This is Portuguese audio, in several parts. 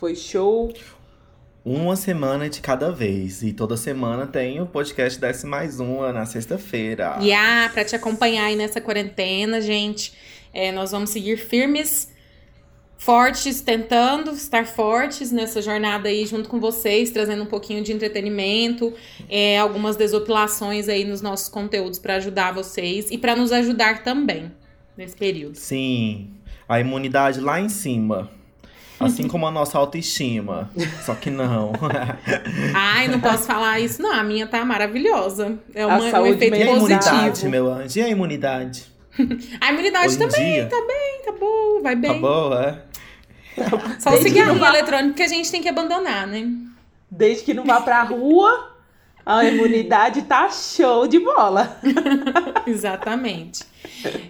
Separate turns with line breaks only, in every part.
foi show.
Uma semana de cada vez. E toda semana tem o podcast Desce Mais Uma na sexta-feira.
E ah, pra te acompanhar aí nessa quarentena, gente, é, nós vamos seguir firmes, fortes, tentando estar fortes nessa jornada aí junto com vocês, trazendo um pouquinho de entretenimento, é, algumas desopilações aí nos nossos conteúdos pra ajudar vocês e pra nos ajudar também nesse período.
Sim, a imunidade lá em cima. Assim como a nossa autoestima. Só que não.
Ai, não posso falar isso, não. A minha tá maravilhosa. É
A
uma, um
saúde
efeito
e a imunidade, meu anjo? E a imunidade?
A imunidade
Hoje
também
dia?
tá bem, tá boa, vai bem.
Tá boa, é?
Só o
Desde que
cigarrinho
não vá-
eletrônico que a gente tem que abandonar, né?
Desde que não vá pra rua, a imunidade tá show de bola.
Exatamente.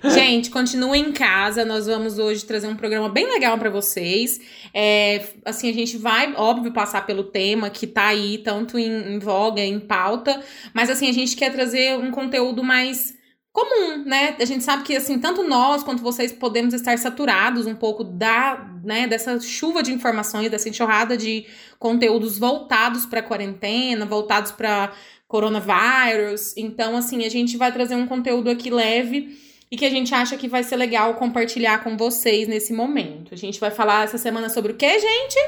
Gente, continuem em casa. Nós vamos hoje trazer um programa bem legal pra vocês. É, assim, a gente vai, óbvio, passar pelo tema que tá aí, tanto em, em voga, em pauta. Mas, assim, a gente quer trazer um conteúdo mais comum, né? A gente sabe que, assim, tanto nós quanto vocês podemos estar saturados um pouco da, né, dessa chuva de informações, dessa enxurrada de conteúdos voltados pra quarentena, voltados pra coronavírus. Então, assim, a gente vai trazer um conteúdo aqui leve e que a gente acha que vai ser legal compartilhar com vocês nesse momento. A gente vai falar essa semana sobre o quê, gente?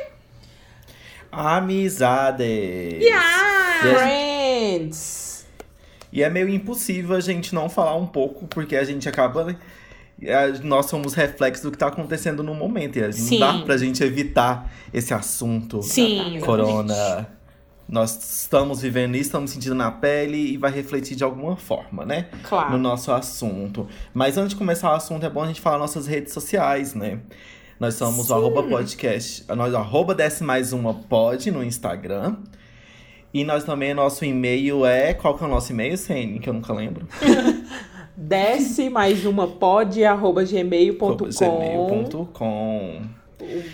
Amizades.
Yeah!
Friends.
E é meio impossível a gente não falar um pouco, porque a gente acaba. né, Nós somos reflexo do que tá acontecendo no momento. E
Sim.
não dá pra gente evitar esse assunto.
Sim,
Corona. Nós estamos vivendo isso, estamos sentindo na pele e vai refletir de alguma forma, né? No
Claro.
nosso assunto. Mas antes de começar o assunto, é bom a gente falar nossas redes sociais, né? Nós somos o arroba podcast, nós arroba desce mais uma pod no Instagram. E nós também, nosso e-mail é. Qual que é o nosso e-mail, Sene? Que eu nunca lembro.
Desce mais uma pod, arroba gmail.com.
gmail.com.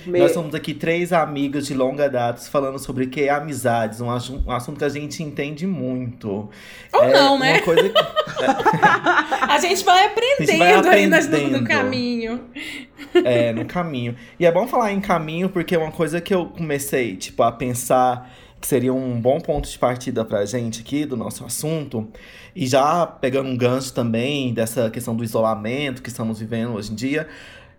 Me-
Nós somos aqui três amigos de longa data falando sobre o que é amizades, um, assu- um assunto que a gente entende muito.
Ou
É
não,
uma
né?
coisa que-
A gente vai aprendendo
vai
aí no- no,
aprendendo.
caminho.
é, no caminho. E é bom falar em caminho porque é uma coisa que eu comecei, tipo, a pensar que seria um bom ponto de partida pra gente aqui do nosso assunto. E já pegando um gancho também dessa questão do isolamento que estamos vivendo hoje em dia.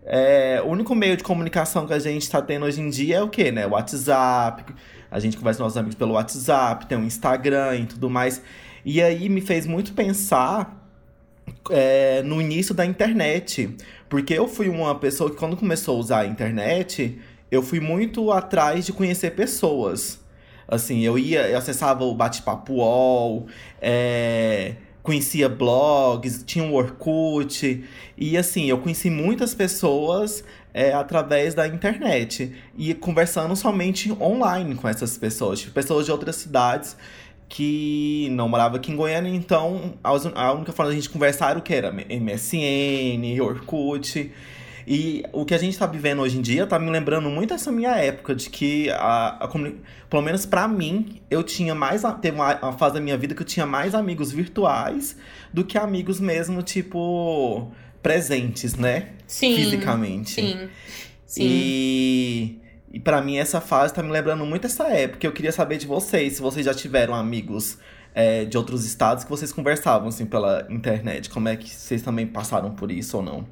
É, o único meio de comunicação que a gente está tendo hoje em dia é o quê, né? O WhatsApp. A gente conversa com nossos amigos pelo WhatsApp, tem o Instagram e tudo mais. E aí me fez muito pensar é, no início da internet. Porque eu fui uma pessoa que, quando começou a usar a internet, eu fui muito atrás de conhecer pessoas. Assim, eu ia, eu acessava o Bate-Papo UOL, é, conhecia blogs, tinha o Orkut. E assim, eu conheci muitas pessoas é, através da internet. E conversando somente online com essas pessoas. Tipo, pessoas de outras cidades que não morava aqui em Goiânia, então a única forma da gente conversar era o que era MSN, Orkut. E o que a gente tá vivendo hoje em dia tá me lembrando muito essa minha época, de que a, a pelo menos pra mim, eu tinha mais. a- Teve uma, uma fase da minha vida que eu tinha mais amigos virtuais do que amigos mesmo, tipo, presentes, né?
Sim.
Fisicamente.
Sim. Sim.
E, e para mim essa fase tá me lembrando muito essa época. Eu queria saber de vocês, se vocês já tiveram amigos é, de outros estados que vocês conversavam assim pela internet. Como é que vocês também passaram por isso ou não?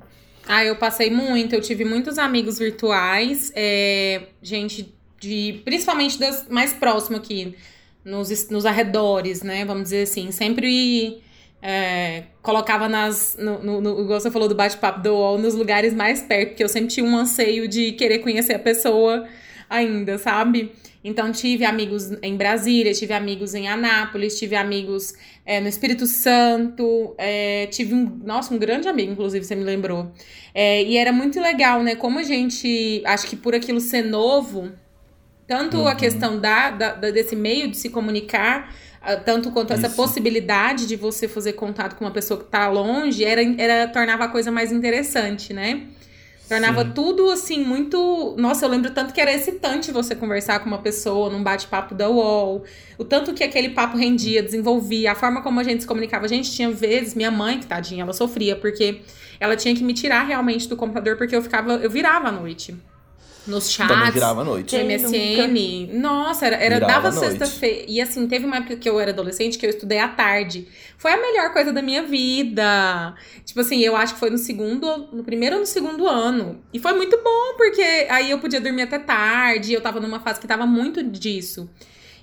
Ah, eu passei muito. Eu tive muitos amigos virtuais, é, gente de. Principalmente das mais próximo aqui, nos, nos arredores, né? Vamos dizer assim. Sempre é, colocava nas. No, no, no, igual você falou do bate-papo do UOL, nos lugares mais perto, porque eu sempre tinha um anseio de querer conhecer a pessoa ainda, sabe? Então, tive amigos em Brasília, tive amigos em Anápolis, tive amigos é, no Espírito Santo, é, tive um, nossa, um grande amigo, inclusive, você me lembrou. É, e era muito legal, né? Como a gente, acho que por aquilo ser novo, Tanto
Uhum.
a questão da, da- desse meio de se comunicar, ah, tanto quanto essa
Isso.
possibilidade de você fazer contato com uma pessoa que tá longe, era, era tornava a coisa mais interessante, né? Tornava
Sim.
tudo assim muito. Nossa, eu lembro tanto que era excitante você conversar com uma pessoa num bate-papo da UOL. O tanto que aquele papo rendia, desenvolvia, a forma como a gente se comunicava. A gente tinha vezes, minha mãe, que tadinha, ela sofria, porque ela tinha que me tirar realmente do computador, porque eu ficava, eu virava à noite. Nos chats.
Também virava à noite.
MSN. Nossa, era, era dava sexta-feira. E assim, teve uma época que eu era adolescente que eu estudei à tarde. Foi a melhor coisa da minha vida. Tipo assim, eu acho que foi no segundo, no primeiro ou no segundo ano. E foi muito bom, porque aí eu podia dormir até tarde. Eu tava numa fase que tava muito disso.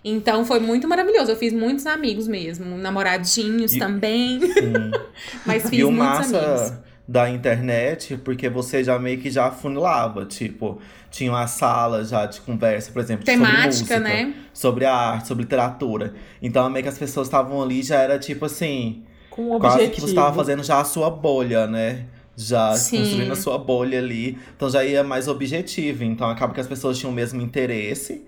Então foi muito maravilhoso. Eu fiz muitos amigos mesmo. Namoradinhos
E-
também.
Sim.
Mas fiz
E o
muitos
massa
amigos.
da internet, porque você já meio que já afunilava, tipo, tinha uma sala já de conversa, por exemplo, sobre
Temática,
música,
né?
sobre arte, sobre literatura. Então meio que as pessoas estavam ali já era tipo assim,
Com um
quase
objetivo.
que você estava fazendo já a sua bolha, né? Já
Sim.
construindo a sua bolha ali. Então já ia mais objetivo. Então acaba que as pessoas tinham o mesmo interesse.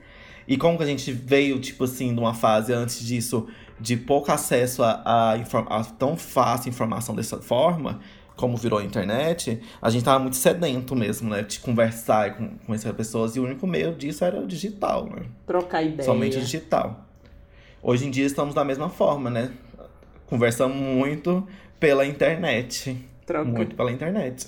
E como que a gente veio, tipo assim, de uma fase antes disso de pouco acesso a, a, a tão fácil informação dessa forma, como virou a internet, a gente tava muito sedento mesmo, né? De conversar e con- conhecer pessoas. E o único meio disso era o digital, né?
Trocar ideia.
Somente digital. Hoje em dia estamos da mesma forma, né? Conversamos muito pela internet.
Troca.
Muito pela internet.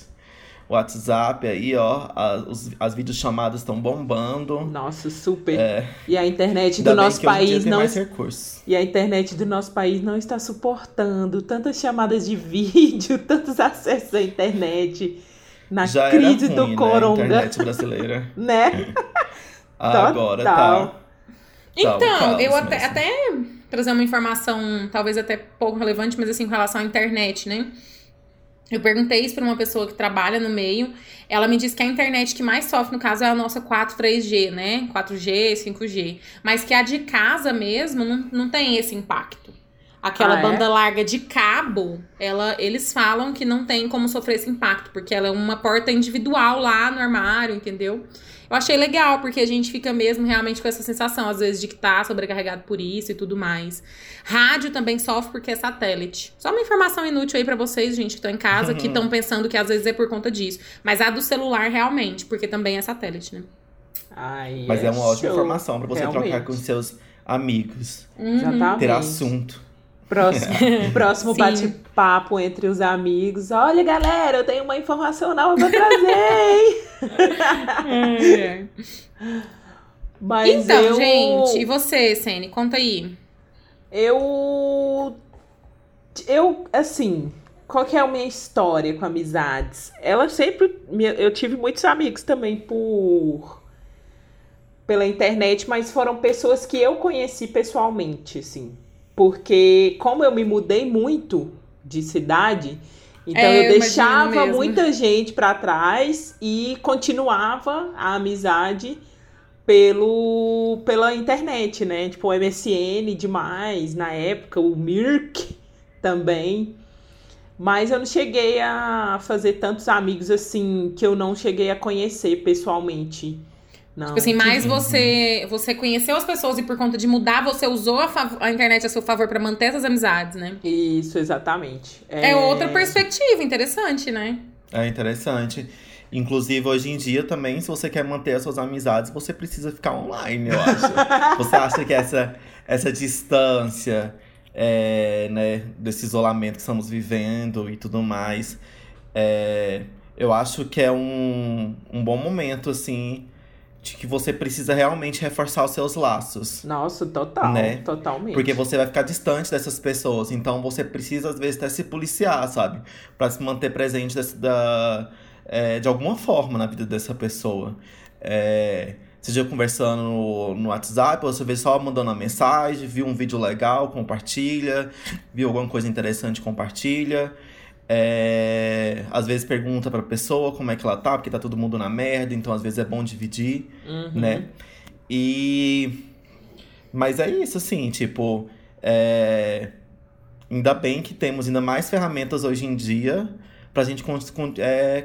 O WhatsApp aí, ó, as, as videochamadas estão bombando.
Nossa, super.
É,
E a internet do
ainda
nosso
que hoje em dia
país
tem
não
mais recursos.
E a internet do nosso país não está suportando tantas chamadas de vídeo, tantos acessos à internet, na
Já
crise
era
do
ruim, né, a
coronga,
internet brasileira.
né?
Agora tá. Tá
Então,
caos
eu até, até trazer uma informação, talvez até pouco relevante, mas assim, com relação à internet, né? Eu perguntei isso pra uma pessoa que trabalha no meio. Ela me disse que a internet que mais sofre, no caso, é a nossa 4, 3G, né? 4G, 5G. Mas que a de casa mesmo não, não tem esse impacto. Aquela
Ah, é?
banda larga de cabo, ela, eles falam que não tem como sofrer esse impacto, porque ela é uma porta individual lá no armário, entendeu? Eu achei legal, porque a gente fica mesmo realmente com essa sensação, às vezes, de que tá sobrecarregado por isso e tudo mais. Rádio também sofre porque é satélite. Só uma informação inútil aí pra vocês, gente, que estão em casa, que estão pensando que às vezes é por conta disso. Mas a do celular, realmente, porque também é satélite, né?
Ai,
Mas é uma ótima
show.
informação pra você trocar
Realmente.
com seus amigos.
Exatamente.
Ter assunto.
Próximo, próximo bate-papo entre os amigos. Olha, galera, eu tenho uma informação nova pra trazer. hein? Mas
então,
eu...
gente, e você, Sene? Conta aí.
Eu. Eu, assim. Qual que é a minha história com amizades? Ela sempre. Eu tive muitos amigos também por. pela internet, mas foram pessoas que eu conheci pessoalmente, assim. Porque, como eu me mudei muito de cidade, então
É, eu
deixava muita gente pra trás e continuava a amizade pelo pela internet, né? Tipo o MSN demais na época, o Mirk também. Mas eu não cheguei a fazer tantos amigos assim que eu não cheguei a conhecer pessoalmente. Não.
Tipo assim, mais
Uhum.
você você conheceu as pessoas e por conta de mudar, você usou a, a internet a seu favor pra manter essas amizades, né?
Isso, exatamente.
É, outra perspectiva, interessante, né?
É interessante. Inclusive, hoje em dia também, se você quer manter as suas amizades, você precisa ficar online, eu acho. você acha que essa, essa distância, é, né, desse isolamento que estamos vivendo e tudo mais, é, eu acho que é um, um bom momento, assim, de que você precisa realmente reforçar os seus laços.
Nossa, total,
Né?
totalmente.
Porque você vai ficar distante dessas pessoas. Então você precisa, às vezes, até se policiar, sabe? Pra se manter presente desse- da, é, de alguma forma na vida dessa pessoa. É, seja conversando no, no WhatsApp, ou você vê só mandando uma mensagem, viu um vídeo legal, compartilha, viu alguma coisa interessante, compartilha. É, às vezes pergunta pra pessoa como é que ela tá, porque tá todo mundo na merda, então às vezes é bom dividir
Uhum.
né? E. Mas é isso, assim, tipo. é, Ainda bem que temos ainda mais ferramentas hoje em dia pra gente é,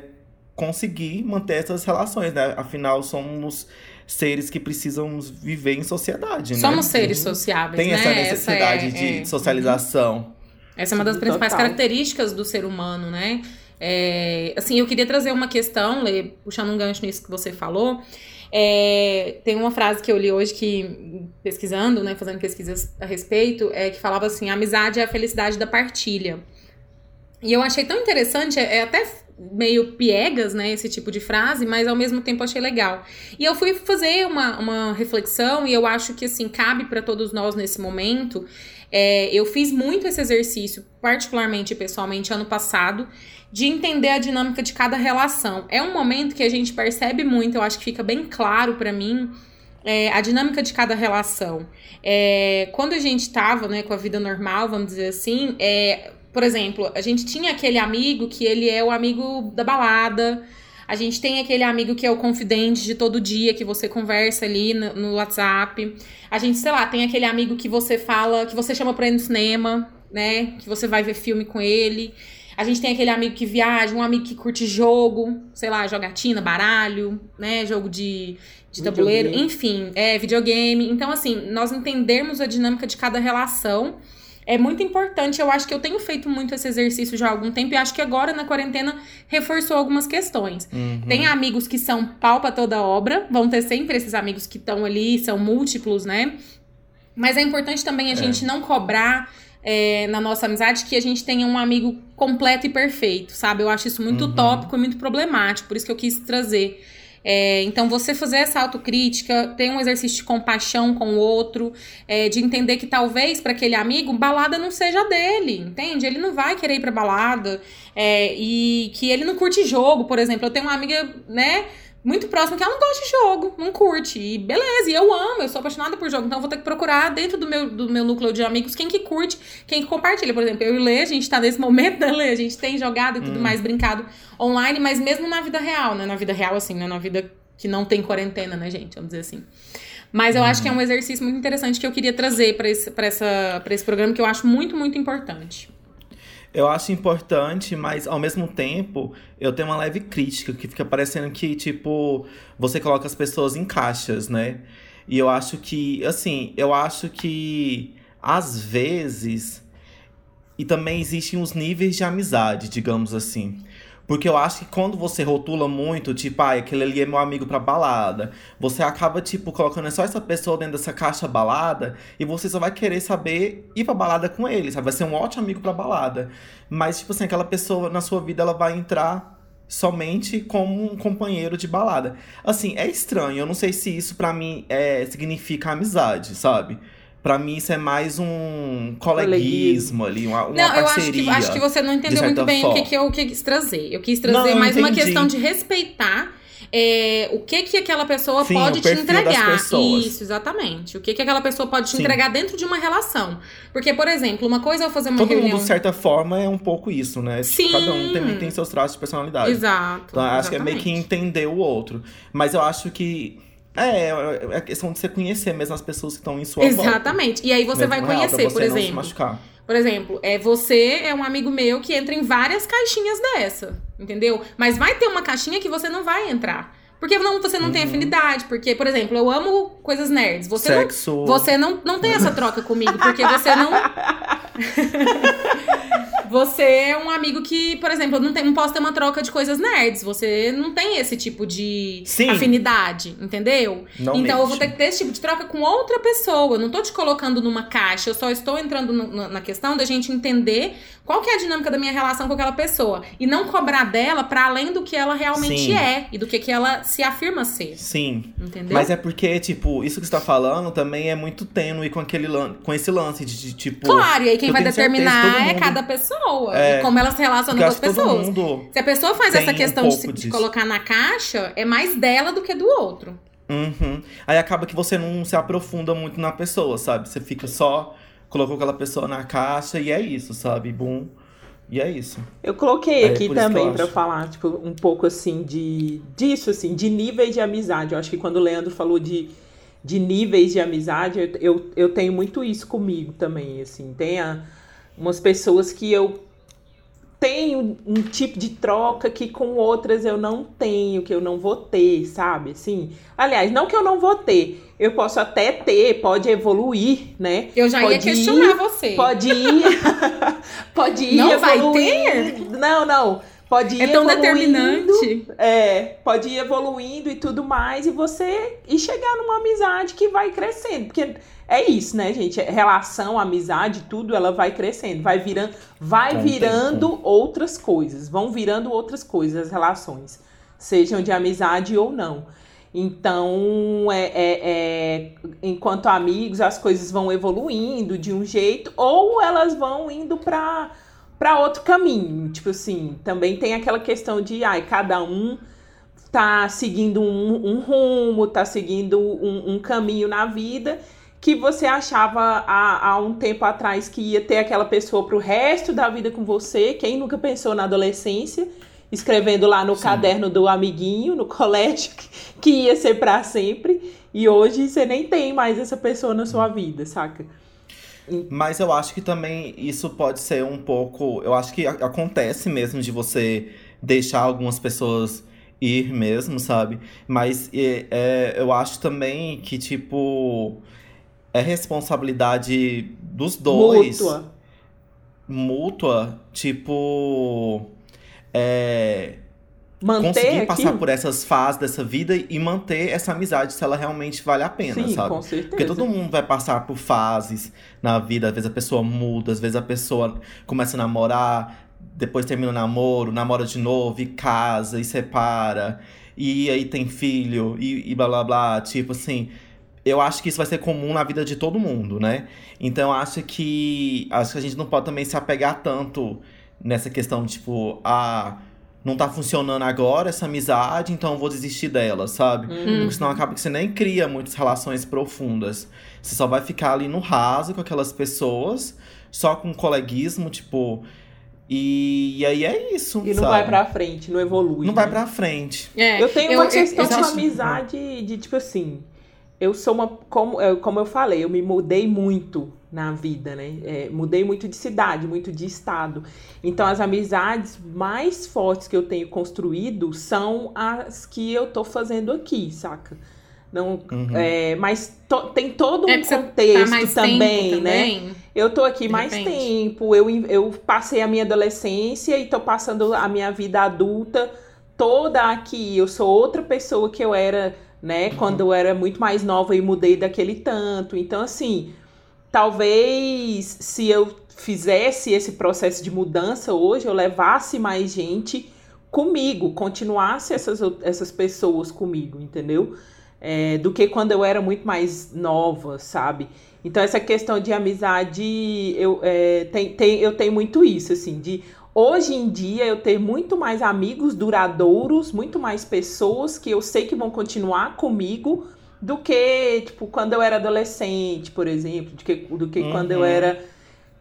conseguir manter essas relações, né? Afinal, somos seres que precisam viver em sociedade,
Somos
né?
seres sociáveis,
Tem
né?
essa necessidade
Essa é-
de
é.
socialização.
Essa é uma das principais
total.
características do ser humano, né? É, assim, eu queria trazer uma questão, Lê, puxando um gancho nisso que você falou. É, tem uma frase que eu li hoje que, pesquisando, né, fazendo pesquisas a respeito, é que falava assim: amizade é a felicidade da partilha. E eu achei tão interessante, é, é até meio piegas, né, esse tipo de frase, mas ao mesmo tempo achei legal. E eu fui fazer uma, uma reflexão e eu acho que, assim, cabe para todos nós nesse momento. É, eu fiz muito esse exercício, particularmente e pessoalmente, ano passado, de entender a dinâmica de cada relação. É um momento que a gente percebe muito, eu acho que fica bem claro para mim, é, a dinâmica de cada relação. É, quando a gente tava, né, com a vida normal, vamos dizer assim, é, por exemplo, a gente tinha aquele amigo que ele é o amigo da balada, a gente tem aquele amigo que é o confidente de todo dia, que você conversa ali no, no WhatsApp. A gente, sei lá, tem aquele amigo que você fala, que você chama pra ir no cinema, né? Que você vai ver filme com ele. A gente tem aquele amigo que viaja, um amigo que curte jogo, sei lá, jogatina, baralho, né? Jogo de, de tabuleiro, enfim, é, videogame. Então, assim, nós entendermos a dinâmica de cada relação é muito importante. Eu acho que eu tenho feito muito esse exercício já há algum tempo e acho que agora na quarentena reforçou algumas questões.
Uhum.
Tem amigos que são pau pra toda obra, vão ter sempre esses amigos que estão ali, são múltiplos, né? Mas é importante também a gente não cobrar é, na nossa amizade que a gente tenha um amigo completo e perfeito, sabe? Eu acho isso muito
Uhum.
utópico e muito problemático, por isso que eu quis trazer. É, então, você fazer essa autocrítica, ter um exercício de compaixão com o outro, é, de entender que talvez para aquele amigo, balada não seja dele, entende? Ele não vai querer ir pra balada, é, e que ele não curte jogo, por exemplo. Eu tenho uma amiga, né? Muito próxima que ela não gosta de jogo, não curte. E beleza, e eu amo, eu sou apaixonada por jogo. Então eu vou ter que procurar dentro do meu, do meu núcleo de amigos quem que curte, quem que compartilha. Por exemplo, eu e Lê, a gente tá nesse momento, né, Lê? A gente tem jogado e tudo mais, brincado online, mas mesmo na vida real, né? Na vida real, assim, né? Na vida que não tem quarentena, né, gente? Vamos dizer assim. Mas eu acho que é um exercício muito interessante que eu queria trazer para esse, pra essa, pra esse programa, que eu acho muito, muito importante.
Eu acho importante, mas ao mesmo tempo eu tenho uma leve crítica que fica parecendo que, tipo, você coloca as pessoas em caixas, né? E eu acho que, assim, eu acho que às vezes. E também existem os níveis de amizade, digamos assim. Porque eu acho que quando você rotula muito, tipo, ah, aquele ali é meu amigo pra balada, você acaba, tipo, colocando só essa pessoa dentro dessa caixa balada e você só vai querer saber ir pra balada com ele, sabe? Vai ser um ótimo amigo pra balada. Mas, tipo assim, aquela pessoa na sua vida, ela vai entrar somente como um companheiro de balada. Assim, é estranho. Eu não sei se isso pra mim é, significa amizade, sabe? Pra mim isso é mais um coleguismo ali, uma, uma
Não, eu acho
parceria.
que, acho que você não entendeu muito bem o que, que eu quis trazer. Eu quis trazer
Não,
mais uma questão de respeitar é, o que que aquela pessoa
Sim,
pode te entregar. Isso, exatamente. O que que aquela pessoa pode te
Sim.
entregar dentro de uma relação. Porque, por exemplo, uma coisa é eu fazer uma
Todo
reunião...
mundo, de certa forma, é um pouco isso, né? Tipo,
Sim.
Cada um tem, tem seus traços de personalidade.
Exato.
Então, acho que é meio que
exatamente.
entender o outro. Mas eu acho que. É, é questão de você conhecer mesmo as pessoas que estão em sua volta.
Exatamente. E aí você vai
real,
conhecer,
você
por
não
exemplo. Por exemplo, é, você é um amigo meu que entra em várias caixinhas dessa, entendeu? Mas vai ter uma caixinha que você não vai entrar. Porque não, você não
Uhum.
tem afinidade. Porque, por exemplo, eu amo coisas nerds. Você não,
Sexo.
você não, não tem essa troca comigo, porque você não. você é um amigo que, por exemplo, eu não, tem, não posso ter uma troca de coisas nerds. Você não tem esse tipo de
Sim.
afinidade, entendeu?
Não
então eu vou ter que ter esse tipo de troca com outra pessoa. Eu não tô te colocando numa caixa, eu só estou entrando no- na questão da gente entender qual que é a dinâmica da minha relação com aquela pessoa. E não cobrar dela pra além do que ela realmente
Sim.
é e do que, que ela se afirma ser.
Sim.
Entendeu?
Mas é porque, tipo, isso que você tá falando também é muito tênue com, aquele com esse lance de, de, tipo.
Claro, e aí quem vai
certeza
determinar é cada pessoa.
É,
e como ela se relaciona com as pessoas.
mundo.
Se a pessoa faz essa
um
questão de,
pouco
se- de colocar na caixa, é mais dela do que do outro.
Uhum. Aí acaba que você não se aprofunda muito na pessoa, sabe? Você fica só. Colocou aquela pessoa na caixa e é isso, sabe? Bum. E é isso.
Eu coloquei
É,
aqui também
acho.
falar, tipo, um pouco assim de disso, assim, de níveis de amizade. Eu acho que quando o Leandro falou de, de níveis de amizade, eu, eu, eu tenho muito isso comigo também, assim. Tem a- umas pessoas que eu tenho um tipo de troca que com outras eu não tenho, que eu não vou ter, sabe? Assim, aliás, não que eu não vou ter, eu posso até ter, pode evoluir, né?
Eu já
pode
ia questionar
ir,
você.
Pode ir, pode ir
Não vai
evoluir. Não, não. Pode ir
É tão
evoluindo,
determinante.
É, pode ir evoluindo e tudo mais, e você e chegar numa amizade que vai crescendo. Porque é isso, né, gente? Relação, amizade, tudo, ela vai crescendo, vai virando, vai
Com o
virando outras coisas, vão virando outras coisas as relações, sejam de amizade ou não. Então, é, é- é- enquanto amigos, as coisas vão evoluindo de um jeito, ou elas vão indo para para outro caminho. Tipo assim, também tem aquela questão de, ai, cada um tá seguindo um, um rumo, tá seguindo um, um caminho na vida que você achava há, há um tempo atrás que ia ter aquela pessoa pro resto da vida com você. Quem nunca pensou na adolescência, escrevendo lá no
Sim.
caderno do amiguinho, no colégio, que, que ia ser para sempre. E hoje você nem tem mais essa pessoa na sua vida, saca?
Mas eu acho que também isso pode ser um pouco. Eu acho que acontece mesmo de você deixar algumas pessoas ir mesmo, sabe? Mas é, é, eu acho também que, tipo, é responsabilidade dos dois.
Mútua.
Mútua, tipo. É,
Manter
conseguir passar por essas fases dessa vida e manter essa amizade se ela realmente vale a pena,
Sim,
sabe?
com certeza.
Porque todo mundo vai passar por fases na vida. Às vezes a pessoa muda, às vezes a pessoa começa a namorar, depois termina o namoro, namora de novo e casa e separa. E aí tem filho e, e blá blá blá. Tipo assim, eu acho que isso vai ser comum na vida de todo mundo, né? Então eu acho que acho que a gente não pode também se apegar tanto nessa questão, tipo, ah, não tá funcionando agora essa amizade, então eu vou desistir dela, sabe?
Uhum.
Porque senão acaba que você nem cria muitas relações profundas. Você só vai ficar ali no raso com aquelas pessoas, só com coleguismo, tipo. E, e aí é isso.
E não
sabe?
vai pra frente, não evolui.
Não vai
né?
pra frente.
É,
Eu tenho uma questão
eu
de
acho-
amizade de tipo assim. Eu sou uma. Como, eu- como eu falei, eu me mudei muito na vida, né? É, mudei muito de cidade, muito de estado. Então, as amizades mais fortes que eu tenho construído são as que eu tô fazendo aqui, saca? Não,
Uhum.
é, mas to- tem todo um
É tá
contexto
mais
também,
tempo
né?
também.
Eu tô aqui
De
mais
repente.
tempo, eu, eu passei a minha adolescência e tô passando a minha vida adulta toda aqui. Eu sou outra pessoa que eu era, né, quando eu era muito mais nova e mudei daquele tanto. Então, assim, talvez se eu fizesse esse processo de mudança hoje, eu levasse mais gente comigo, continuasse essas, essas pessoas comigo, entendeu? É, do que quando eu era muito mais nova, sabe? Então, essa questão de amizade, eu, é, tem, tem, eu tenho muito isso, assim, de hoje em dia eu ter muito mais amigos duradouros, muito mais pessoas que eu sei que vão continuar comigo do que, tipo, quando eu era adolescente, por exemplo, do que, do que quando eu
Uhum.
era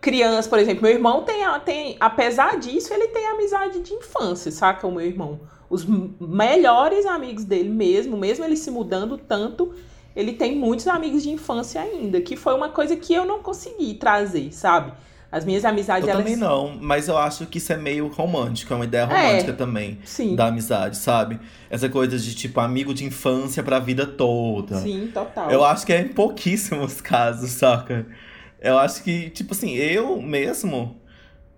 criança, por exemplo. Meu irmão tem, tem, apesar disso, ele tem amizade de infância, saca? O meu irmão. Os melhores amigos dele mesmo, mesmo ele se mudando tanto, ele tem muitos amigos de infância ainda, que foi uma coisa que eu não consegui trazer, sabe? As minhas amizades,
Eu
elas.
também não, mas eu acho que isso é meio romântico, é uma ideia
É.
romântica também.
Sim,
Da amizade, sabe? Essa coisa de, tipo, amigo de infância pra vida toda.
sim, total.
Eu acho que é em pouquíssimos casos, saca? Eu acho que, tipo assim, eu mesmo.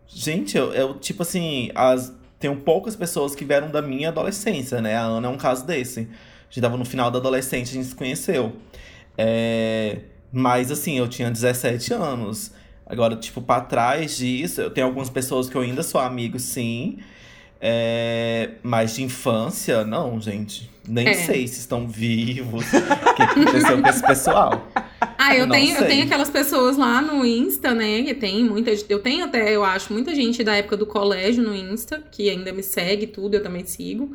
Gente, eu, eu, tipo assim, as, tenho poucas pessoas que vieram da minha adolescência, né? A Ana é um caso desse. A gente tava no final da adolescência, a gente se conheceu. É, mas assim, eu tinha 17 anos. Agora, tipo, pra trás disso, eu tenho algumas pessoas que eu ainda sou amigo, sim. É, mas de infância, não, gente. Nem
É.
sei se estão vivos. O que aconteceu com esse pessoal?
Ah, eu
Não
tenho, eu tenho aquelas pessoas lá no Insta, né? Que tem muita. Eu tenho até, eu acho, muita gente da época do colégio no Insta, que ainda me segue tudo, eu também sigo.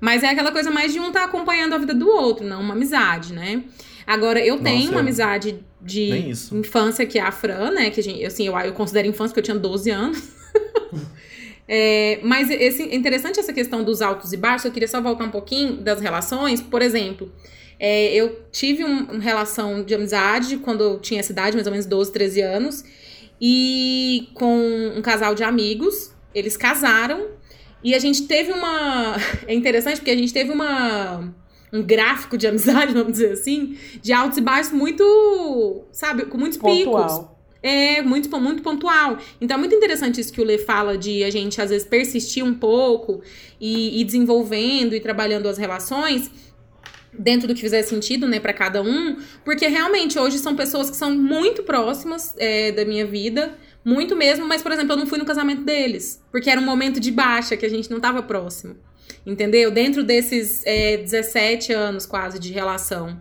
Mas é aquela coisa mais de um estar acompanhando a vida do outro, não uma amizade, né? Agora, eu tenho
Nossa,
uma
eu-
amizade de infância, que é a Fran, né? Que a gente, assim, eu, eu considero infância porque eu tinha 12 anos. É, mas esse, é interessante essa questão dos altos e baixos. Eu queria só voltar um pouquinho das relações. Por exemplo, é, eu tive um- uma relação de amizade quando eu tinha essa idade, mais ou menos 12, 13 anos, e com um casal de amigos. eles casaram e a gente teve uma. É interessante porque a gente teve uma. Um gráfico de amizade, vamos dizer assim, de altos e baixos muito, sabe, com muitos picos.
Pontual.
É, muito, muito pontual. Então é muito interessante isso que o Lê fala de a gente, às vezes, persistir um pouco e ir desenvolvendo e trabalhando as relações dentro do que fizer sentido, né, para cada um, porque realmente hoje são pessoas que são muito próximas é, da minha vida, muito mesmo, mas, por exemplo, eu não fui no casamento deles, porque era um momento de baixa, que a gente não tava próximo, entendeu? Dentro desses é, 17 anos quase de relação.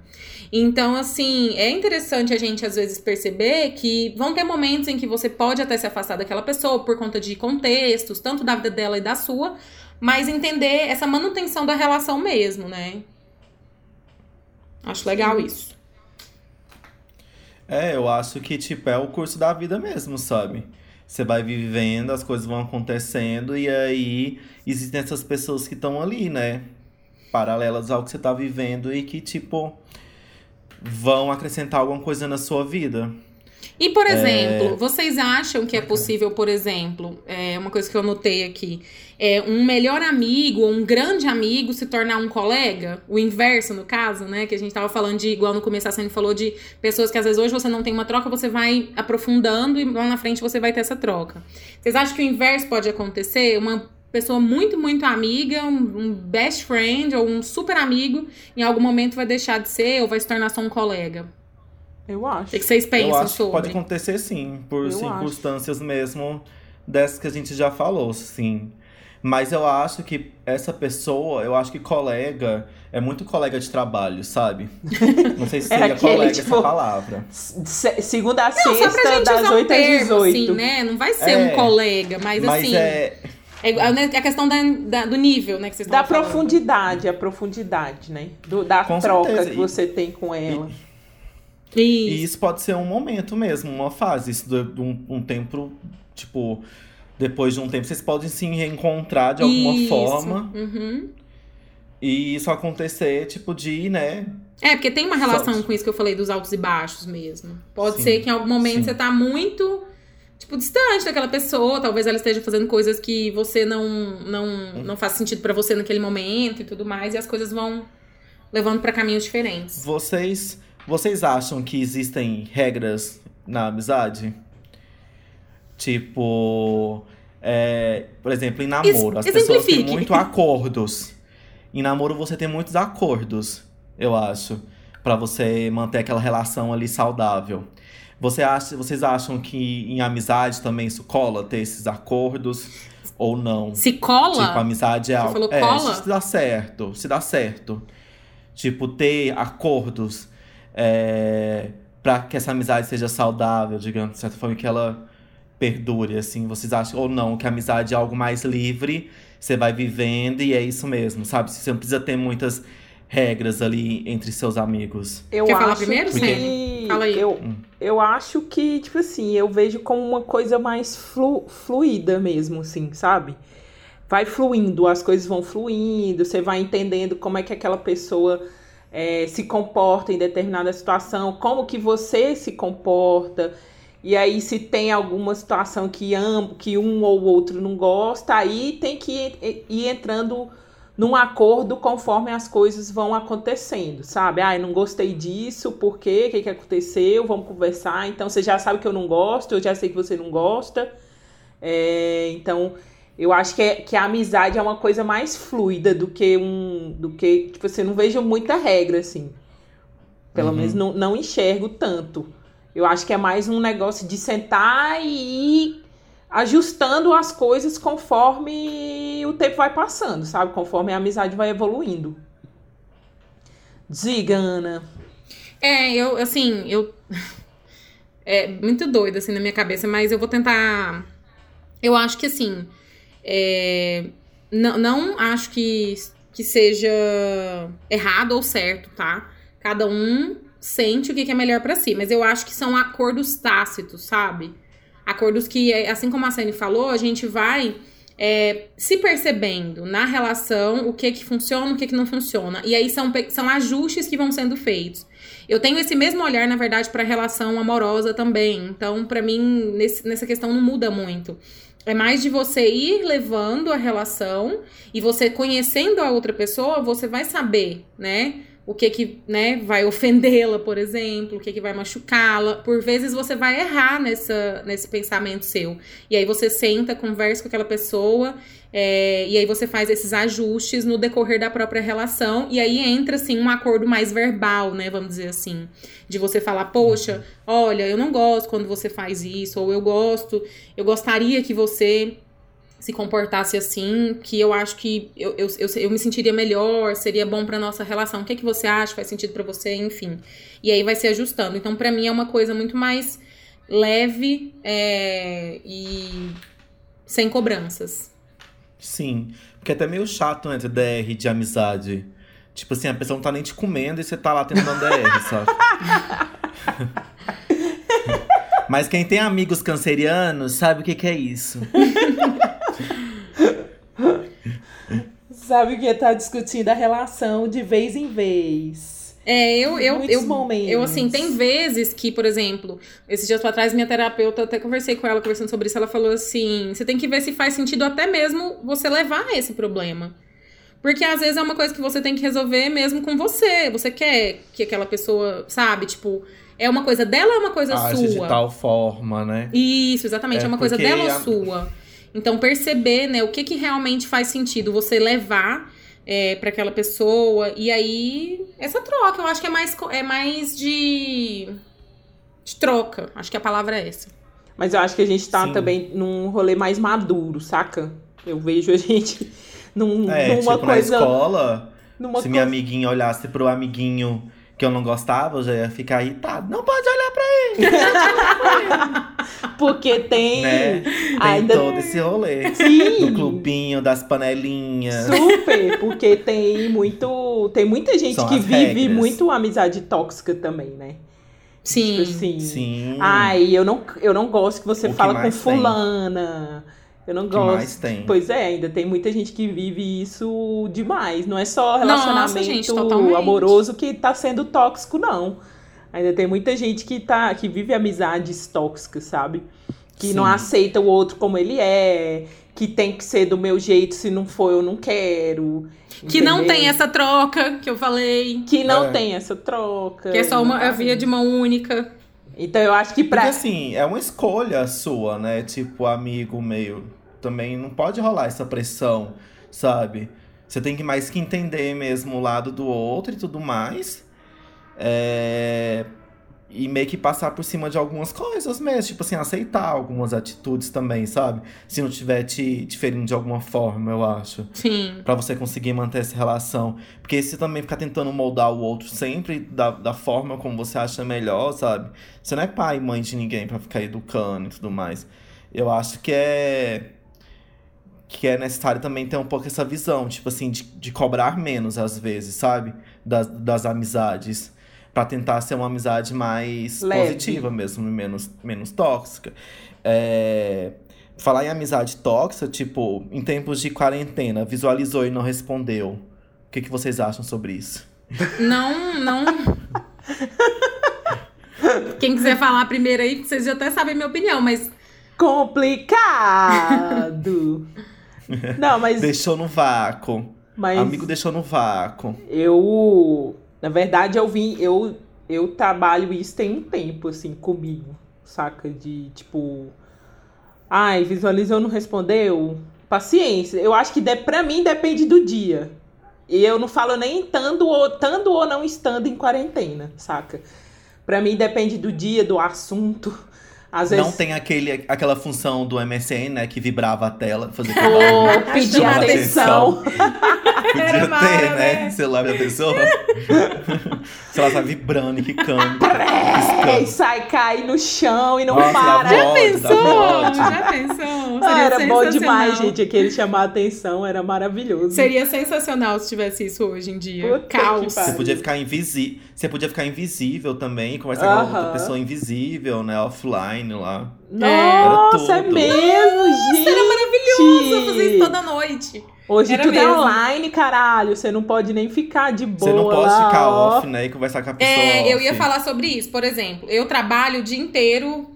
Então, assim, é interessante a gente às vezes perceber que vão ter momentos em que você pode até se afastar daquela pessoa por conta de contextos, tanto da vida dela e da sua, mas entender essa manutenção da relação mesmo, né? Acho legal isso.
É, eu acho que, tipo, é o curso da vida mesmo, sabe? Você vai vivendo, as coisas vão acontecendo, e aí existem essas pessoas que estão ali, né? Paralelas ao que você tá vivendo e que, tipo, vão acrescentar alguma coisa na sua vida.
E, por exemplo, é... vocês acham que é possível, por exemplo, é uma coisa que eu notei aqui, é um melhor amigo ou um grande amigo se tornar um colega? O inverso, no caso, né? Que a gente tava falando de, igual no começo a Sani falou, de pessoas que às vezes hoje você não tem uma troca, você vai aprofundando e lá na frente você vai ter essa troca. Vocês acham que o inverso pode acontecer? Uma pessoa muito, muito amiga, um, um, best friend ou um super amigo, em algum momento vai deixar de ser ou vai se tornar só um colega?
Eu acho.
O que vocês pensam
eu acho
sobre?
Pode acontecer sim, por
Eu
circunstâncias mesmo dessas que a gente já falou, sim. Mas eu acho que essa pessoa, eu acho que colega é muito colega de trabalho, sabe? Não sei se
É
seria
aquele,
colega
tipo,
essa palavra.
Se- Segunda a
Não, só pra
sexta,
gente
das
usar um
8 às
termo,
18.
assim, né? Não vai ser
É.
um colega, mas,
Mas
assim...
é.
É né, a questão da, da- do nível, né, que vocês
Da
falando.
profundidade, a profundidade, né? Do- da
Com
troca
certeza.
que você tem com ela.
E
Isso.
isso pode ser um momento mesmo, uma fase. Isso de, de um, um tempo, tipo, depois de um tempo, vocês podem se reencontrar de alguma
Isso.
forma.
Uhum.
E isso acontecer, tipo, de, né?
É, porque tem uma relação
Só-
com isso que eu falei dos altos e baixos mesmo. Pode
Sim,
ser que em algum momento
sim.
você tá muito, tipo, distante daquela pessoa. Talvez ela esteja fazendo coisas que você não, não, não faz sentido pra você naquele momento e tudo mais. E as coisas vão levando pra caminhos diferentes.
Vocês, vocês acham que existem regras na amizade? Tipo, é, por exemplo, em namoro, as pessoas têm muito acordos. Em namoro você tem muitos acordos, eu acho, Pra você manter aquela relação ali saudável. Você acha, vocês acham que em amizade também isso cola ter esses acordos ou não?
Se cola,
Tipo, amizade é
Você
algo.
falou
é,
cola?
se dá certo, se dá certo. Tipo, ter acordos é, para que essa amizade seja saudável, digamos, de certa forma, que ela perdure, assim. Vocês acham ou não que a amizade é algo mais livre, você vai vivendo e é isso mesmo, sabe? Você não precisa ter muitas regras ali entre seus amigos.
Eu
Quer falar
acho
primeiro,
que...
Sene? Fala aí.
Eu,
Hum.
eu acho que, tipo assim, eu vejo como uma coisa mais flu, fluida mesmo, assim, sabe? Vai fluindo, as coisas vão fluindo, você vai entendendo como é que aquela pessoa é, se comporta em determinada situação, como que você se comporta. E aí, se tem alguma situação que, ambos, que um ou outro não gosta, aí tem que ir, entrando num acordo conforme as coisas vão acontecendo, sabe? Ah, eu não gostei disso, por quê? O que, que aconteceu? Vamos conversar. Então, você já sabe que eu não gosto, eu já sei que você não gosta. É, então, eu acho que, é, que a amizade é uma coisa mais fluida do que um. do que. Tipo, você não vejo muita regra, assim. Pelo
Uhum.
menos não, não enxergo tanto. Eu acho que é mais um negócio de sentar e ir ajustando as coisas conforme o tempo vai passando, sabe? Conforme a amizade vai evoluindo. Diga, Ana.
É, eu, assim, eu. É muito doido, assim, na minha cabeça, mas eu vou tentar. Eu acho que, assim. é, Não, não acho que, que seja errado ou certo, tá? Cada um sente o que é melhor pra si, mas eu acho que são acordos tácitos, sabe? Acordos que, é, assim como a Sani falou, a gente vai é, se percebendo na relação o que que funciona, o que que não funciona. E aí são, são ajustes que vão sendo feitos. Eu tenho esse mesmo olhar, na verdade, para relação amorosa também. Então, pra mim, nesse- nessa questão não muda muito. É mais de você ir levando a relação e você conhecendo a outra pessoa, você vai saber, né? O que que, né, vai ofendê-la, por exemplo, o que que vai machucá-la. Por vezes você vai errar nessa, nesse pensamento seu. E aí você senta, conversa com aquela pessoa, é, e aí você faz esses ajustes no decorrer da própria relação. E aí entra, assim, um acordo mais verbal, né, vamos dizer assim. De você falar, poxa, olha, eu não gosto quando você faz isso, ou eu gosto, eu gostaria que você se comportasse assim, que eu acho que eu, eu, eu, eu me sentiria melhor, seria bom pra nossa relação. O que, é que você acha? Faz sentido para você? Enfim. E aí vai se ajustando. Então, para mim, é uma coisa muito mais leve é, e sem cobranças.
Sim. Porque é até meio chato, né, ter DR de amizade. Tipo assim, a pessoa não tá nem te comendo e você tá lá tentando DR, sabe? Mas quem tem amigos cancerianos sabe o que, que é isso.
Sabe o que tá discutindo a relação de vez em vez.
É, eu, eu,
Muitos
eu,
momentos.
eu, assim, tem vezes que, por exemplo, esses dias pra trás, minha terapeuta, até conversei com ela, conversando sobre isso, ela falou assim: você tem que ver se faz sentido até mesmo você levar esse problema. Porque às vezes é uma coisa que você tem que resolver mesmo com você. Você quer que aquela pessoa, sabe, tipo, é uma coisa dela ou é uma coisa
Age de
sua?
tal forma, né?
Isso, exatamente. É,
É,
uma coisa dela ou
a-
sua. Então, perceber, né, o que, que realmente faz sentido você levar é, para aquela pessoa. E aí, essa troca, eu acho que é mais, co- é mais de, de troca. Acho que a palavra é essa.
Mas eu acho que a gente tá
Sim.
também num rolê mais maduro, saca? Eu vejo a gente num,
É,
numa
tipo, na
coisa.
escola,
numa
se minha
coisa-
amiguinha olhasse pro amiguinho que eu não gostava, eu já ia ficar irritado. Não pode olhar pra
Porque tem.
né? Tem
ainda
todo esse rolê.
Sim.
Do clubinho, das panelinhas.
Super, porque tem muito. Tem muita gente
São
que vive
regras.
muito amizade tóxica também, né?
Sim.
Tipo assim.
Sim.
Ai, eu não, eu não gosto que você
O que
fala com
mais tem?
Eu não gosto.
mais tem?
Pois é, ainda tem muita gente que vive isso demais. Não é só
Nossa,
relacionamento
gente, totalmente.
amoroso que tá sendo tóxico, não. Ainda tem muita gente que, tá, que vive amizades tóxicas, sabe? Que não
Sim.
aceita o outro como ele é, que tem que ser do meu jeito, se não for, eu não quero.
Que não tem essa troca que eu falei.
Que não
É.
tem essa troca.
Que é só uma a
exatamente.
via de mão única.
Então eu acho que
Porque
pra.
assim, é uma escolha sua, né? Tipo, amigo meio. Também não pode rolar essa pressão, sabe? Você tem que mais que entender mesmo o lado do outro e tudo mais. É, E meio que passar por cima de algumas coisas mesmo. Tipo assim, aceitar algumas atitudes também, sabe? Se não estiver te, te ferindo de alguma forma, eu acho.
Sim.
Pra você conseguir manter essa relação. Porque se também ficar tentando moldar o outro sempre da, da forma como você acha melhor, sabe? Você não é pai e mãe de ninguém pra ficar educando e tudo mais. Eu acho que é. Que é necessário também ter um pouco essa visão, tipo assim, de, de cobrar menos às vezes, sabe? Das, das amizades. Pra tentar ser uma amizade mais
Leve.
positiva mesmo, menos, menos tóxica. É, Falar em amizade tóxica, tipo, em tempos de quarentena, visualizou e não respondeu. O que, que vocês acham sobre isso?
Não, não. Quem quiser falar primeiro aí, vocês já até sabem a minha opinião, mas
Complicado! não, mas.
Deixou no vácuo.
mas...
Amigo deixou no vácuo.
Eu, na verdade, eu vim, eu, eu trabalho isso tem um tempo, assim, comigo, saca? De, tipo, ai, visualizou, não respondeu? Paciência. Eu acho que de, pra mim depende do dia. E eu não falo nem estando ou, estando ou não estando em quarentena, saca? Pra mim depende do dia, do assunto. Às vezes...
Não tem aquele, aquela função do MSN, né? Que vibrava a tela, fazer
Ou pedir
Chamar
atenção.
Podia
Era
ter,
mara,
né?
né?
Celular da pessoa. Se ela tá vibrando e quicando.
E sai, cai no chão e não
Nossa,
para.
dá
pensou? Já pensou? Seria
era bom demais, gente. Aquele chamar a atenção era maravilhoso.
Seria sensacional se tivesse isso hoje em dia.
Puta
Caos.
Você podia ficar invisível. Você podia ficar invisível também, conversar com
Aham.
outra pessoa invisível, né? Offline lá.
Nossa,
Era
é
tudo.
mesmo, gente.
Era maravilhoso fazer isso toda noite.
Hoje
Era
tudo é
mesmo.
online, caralho. Você não pode nem ficar de boa.
Você não pode
lá,
ficar
ó.
off, né? E conversar com a pessoa.
É, eu ia
off.
falar sobre isso. Por exemplo, eu trabalho o dia inteiro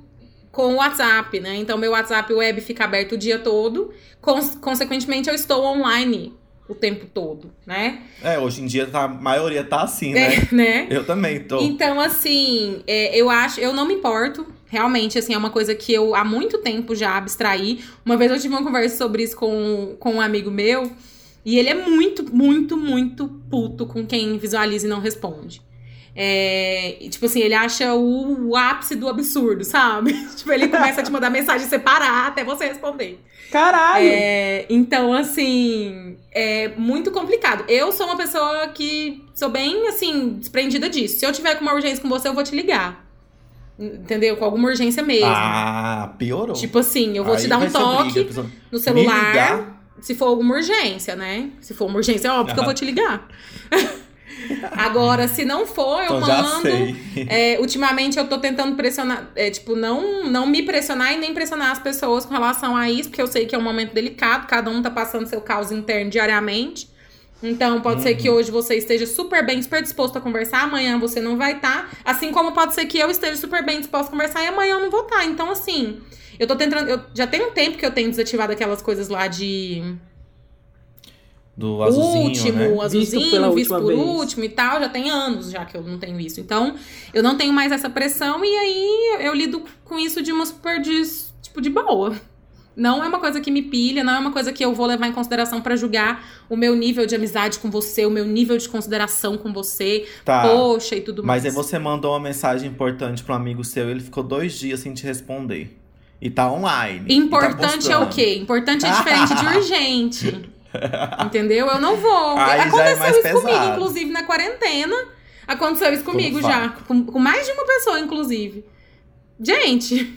com o WhatsApp, né? Então, meu WhatsApp web fica aberto o dia todo. Cons consequentemente, eu estou online o tempo todo, né?
É, hoje em dia tá, a maioria tá assim, né?
É, né?
Eu também tô.
Então, assim, é, eu acho, eu não me importo. Realmente, assim, é uma coisa que eu há muito tempo já abstraí. Uma vez eu tive uma conversa sobre isso com, com um amigo meu. E ele é muito, muito, muito puto com quem visualiza e não responde. É, tipo assim, ele acha o, o, ápice do absurdo, sabe? tipo, ele começa a te mandar mensagem separar até você responder.
Caralho!
É, então, assim, é muito complicado. Eu sou uma pessoa que sou bem, assim, desprendida disso. Se eu tiver com uma urgência com você, eu vou te ligar. Entendeu? Com alguma urgência mesmo.
Ah, piorou.
Tipo assim, eu vou
Aí
te dar um toque
briga,
no celular. Se for alguma urgência, né? Se for uma urgência, óbvio que eu vou te ligar. Agora, se não for, eu
Então
mando. É, ultimamente eu tô tentando pressionar, é, tipo, não, não me pressionar e nem pressionar as pessoas com relação a isso, porque eu sei que é um momento delicado, cada um tá passando seu caos interno diariamente. Então, pode ser
Uhum.
que hoje você esteja super bem, super disposto a conversar, amanhã você não vai estar. assim como pode ser que eu esteja super bem disposto a conversar e amanhã eu não vou estar. Então, assim, eu tô tentando. Eu, já tem um tempo que eu tenho desativado aquelas coisas lá de
Do azulzinho,
último,
né?
o azulzinho,
Visto pela
visto por
vez.
último e tal. Já tem anos já que eu não tenho isso. Então, eu não tenho mais essa pressão e aí eu lido com isso de uma super de, tipo, de boa. Não é uma coisa que me pilha, não é uma coisa que eu vou levar em consideração pra julgar o meu nível de amizade com você, o meu nível de consideração com você,
Tá.
poxa e tudo
Mas
mais.
aí você mandou uma mensagem importante pra um amigo seu e ele ficou dois dias sem te responder. E tá online. tá
Importante é o quê? Importante é diferente de urgente. Entendeu? Eu não vou.
Aí já é
Aconteceu
mais
isso comigo,
pesado.
inclusive, na quarentena. Aconteceu isso
Como
comigo já.
fato.
Com, com mais de uma pessoa, inclusive. Gente,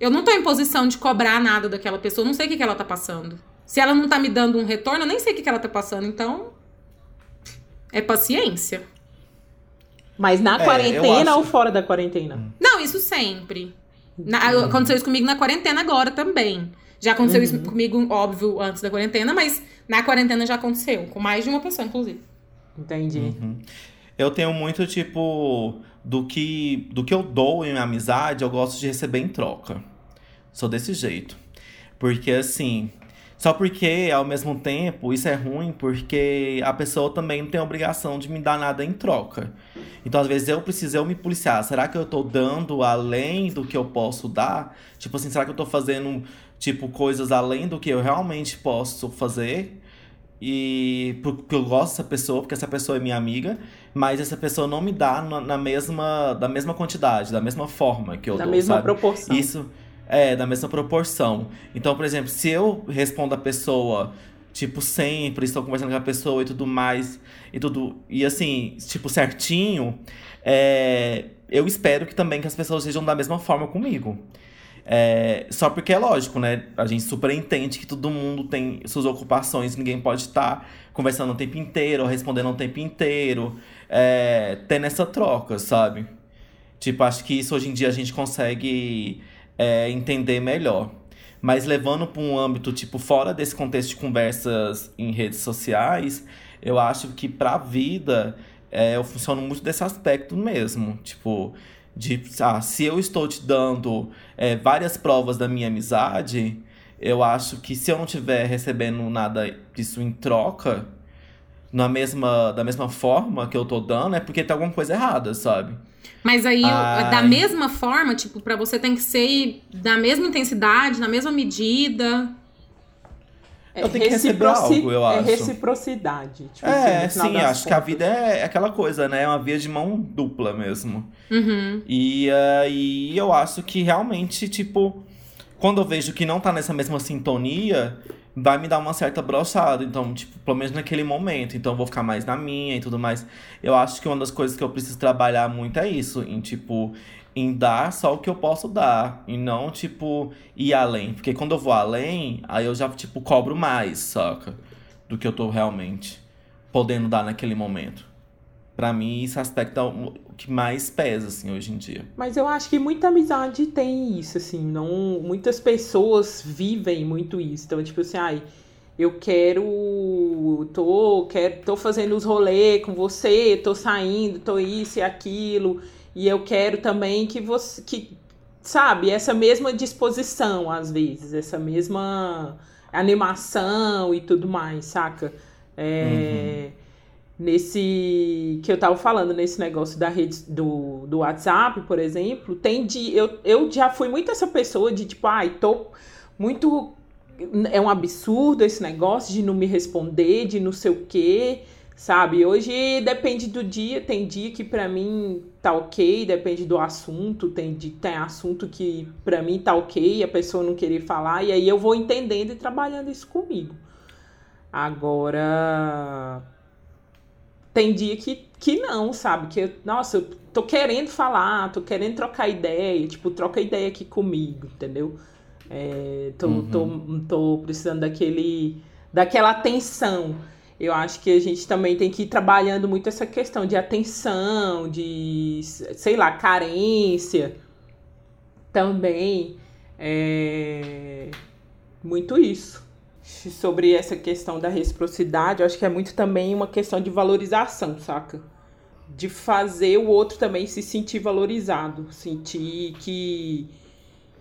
eu não tô em posição de cobrar nada daquela pessoa. eu Não sei o que, que ela tá passando. Se ela não tá me dando um retorno, eu nem sei o que, que ela tá passando. Então. É paciência.
Mas na
É,
quarentena
acho-
ou fora da quarentena?
Não, isso sempre. Na- Aconteceu isso comigo na quarentena agora também. Já aconteceu isso comigo, óbvio, antes da quarentena, mas na quarentena já aconteceu. Com mais de uma pessoa, inclusive.
Entendi.
Eu tenho muito, tipo, do que, do que eu dou em amizade, eu gosto de receber em troca. Sou desse jeito. Porque, assim, só porque, ao mesmo tempo, isso é ruim, porque a pessoa também não tem a obrigação de me dar nada em troca. Então, às vezes, eu preciso eu me policiar. Será que eu tô dando além do que eu posso dar? Tipo assim, será que eu tô fazendo, tipo, coisas além do que eu realmente posso fazer? E porque eu gosto dessa pessoa, porque essa pessoa é minha amiga, mas essa pessoa não me dá na, na mesma, da mesma quantidade, da mesma forma que eu
Da
dou,
mesma
sabe?
proporção.
Isso é da mesma proporção. Então, por exemplo, se eu respondo a pessoa, tipo, sempre, estou conversando com a pessoa e tudo mais, e tudo, e assim, tipo, certinho, é, eu espero que também que as pessoas sejam da mesma forma comigo. É, só porque é lógico, né? A gente super entende que todo mundo tem suas ocupações, ninguém pode estar conversando o tempo inteiro, respondendo o tempo inteiro, é, tendo essa troca, sabe? Tipo, acho que isso hoje em dia a gente consegue é, entender melhor. Mas levando para um âmbito, tipo, fora desse contexto de conversas em redes sociais, eu acho que pra vida é, eu funciono muito desse aspecto mesmo. Tipo, de ah, se eu estou te dando é, várias provas da minha amizade, eu acho que se eu não estiver recebendo nada disso em troca, na mesma, da mesma forma que eu tô dando, é porque tem alguma coisa errada, sabe?
Mas aí,
Ai.
da mesma forma, tipo, pra você tem que ser da mesma intensidade, na mesma medida.
É
Eu tenho que receber
reciproci-
algo, eu
É
acho.
reciprocidade. Tipo assim,
É,
final
sim, acho que a
contas.
vida é aquela coisa, né? É uma via de mão dupla mesmo.
Uhum.
E aí eu acho que realmente, tipo, quando eu vejo que não tá nessa mesma sintonia, vai me dar uma certa brochada. Então, tipo, pelo menos naquele momento. Então eu vou ficar mais na minha e tudo mais. Eu acho que uma das coisas que eu preciso trabalhar muito é isso, em tipo, em dar só o que eu posso dar. E não, tipo, ir além. Porque quando eu vou além, aí eu já, tipo, cobro mais, saca? Do que eu tô realmente podendo dar naquele momento. Pra mim, esse aspecto é o que mais pesa, assim, hoje em dia.
Mas eu acho que muita amizade tem isso, assim, não. Muitas pessoas vivem muito isso. Então, tipo assim, ai, eu quero. tô, quero, tô fazendo os rolês com você, tô saindo, tô isso e aquilo. E eu quero também que você. que sabe, essa mesma disposição, às vezes, essa mesma animação e tudo mais, saca? É, uhum. Nesse que eu tava falando, nesse negócio da rede do, do WhatsApp, por exemplo, tem de. Eu, eu já fui muito essa pessoa de tipo, ai, tô muito. É um absurdo esse negócio de não me responder, de não sei o quê. Sabe, hoje depende do dia, tem dia que para mim tá ok, depende do assunto, tem, tem assunto que para mim tá ok, a pessoa não querer falar, e aí eu vou entendendo e trabalhando isso comigo. Agora, tem dia que, que não, sabe? Que, eu, nossa, eu tô querendo falar, tô querendo trocar ideia, tipo, troca ideia aqui comigo, entendeu? É, tô, uhum. tô, tô precisando daquele, daquela atenção eu acho que a gente também tem que ir trabalhando muito essa questão de atenção, de, sei lá, carência também. É... Muito isso. Sobre essa questão da reciprocidade, eu acho que é muito também uma questão de valorização, saca? De fazer o outro também se sentir valorizado, sentir que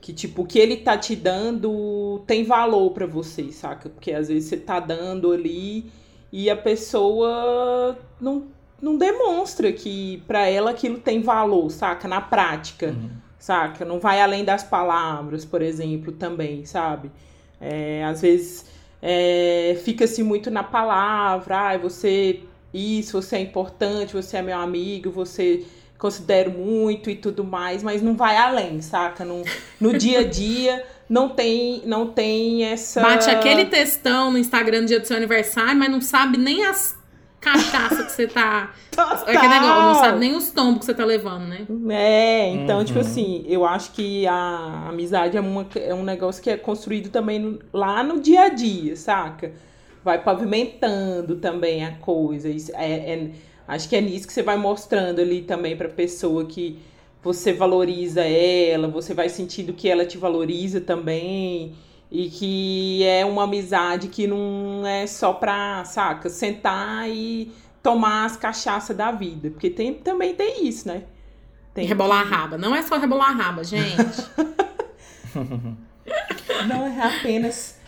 que tipo o que ele tá te dando tem valor para você, saca? Porque às vezes você tá dando ali e a pessoa não, não demonstra que para ela aquilo tem valor, saca? Na prática, uhum. saca? Não vai além das palavras, por exemplo, também, sabe? É, às vezes é, fica-se muito na palavra, ah, você isso, você é importante, você é meu amigo, você considero muito e tudo mais, mas não vai além, saca? No, no dia a dia não tem, não tem essa.
Bate aquele textão no Instagram no dia do seu aniversário, mas não sabe nem as cachaça que você tá.
Total.
É negócio, não sabe nem os tombos que você tá levando, né?
É, então, tipo uhum. tipo assim, eu acho que a amizade é, uma, é um negócio que é construído também lá no dia a dia, saca? Vai pavimentando também a coisa. É, é, acho que é nisso que você vai mostrando ali também pra pessoa que você valoriza ela, você vai sentindo que ela te valoriza também. E que é uma amizade que não é só pra, saca, sentar e tomar as cachaças da vida. Porque tem, também tem isso, né? Tem
rebolar que... a raba. Não é só rebolar a raba, gente.
não é apenas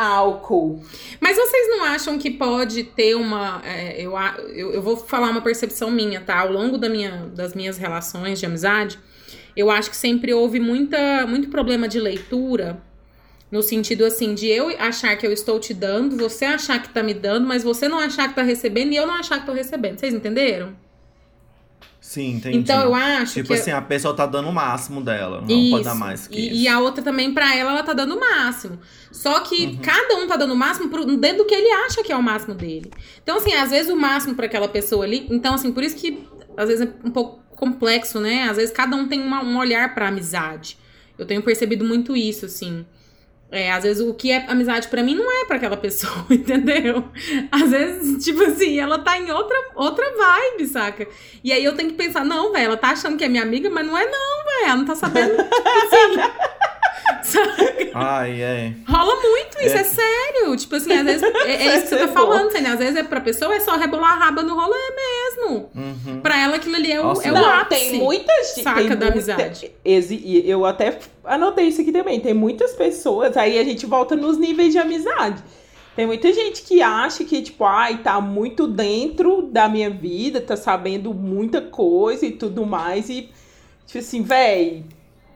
álcool.
Mas vocês não acham que pode ter uma. É, eu, eu, eu vou falar uma percepção minha, tá? Ao longo da minha, das minhas relações de amizade, eu acho que sempre houve muita, muito problema de leitura. No sentido assim, de eu achar que eu estou te dando, você achar que tá me dando, mas você não achar que tá recebendo e eu não achar que tô recebendo. Vocês entenderam?
Sim, entendi.
Então eu acho
tipo
que.
Tipo assim, a pessoa tá dando o máximo dela. Não isso. pode dar mais que
e,
isso.
E a outra também, pra ela, ela tá dando o máximo. Só que uhum. cada um tá dando o máximo pro, dentro do que ele acha que é o máximo dele. Então, assim, às vezes o máximo para aquela pessoa ali. Então, assim, por isso que às vezes é um pouco complexo, né? Às vezes cada um tem uma, um olhar pra amizade. Eu tenho percebido muito isso, assim. É, às vezes o que é amizade para mim não é para aquela pessoa, entendeu? Às vezes, tipo assim, ela tá em outra, outra vibe, saca? E aí eu tenho que pensar, não, velho, ela tá achando que é minha amiga, mas não é não, velho, ela não tá sabendo, assim.
Saca? Ai, é.
Rola muito isso, é, é sério. Tipo assim, às vezes é, é isso que você tá falando, entendeu? Às vezes é pra pessoa é só rebolar a raba no rolê mesmo. Uhum. Pra ela aquilo ali é o, Nossa, é o não, ápice.
Tem muitas
saca
tem
da amizade.
Eu até anotei isso aqui também. Tem muitas pessoas, aí a gente volta nos níveis de amizade. Tem muita gente que acha que, tipo, ai, tá muito dentro da minha vida, tá sabendo muita coisa e tudo mais. E, tipo assim, véi,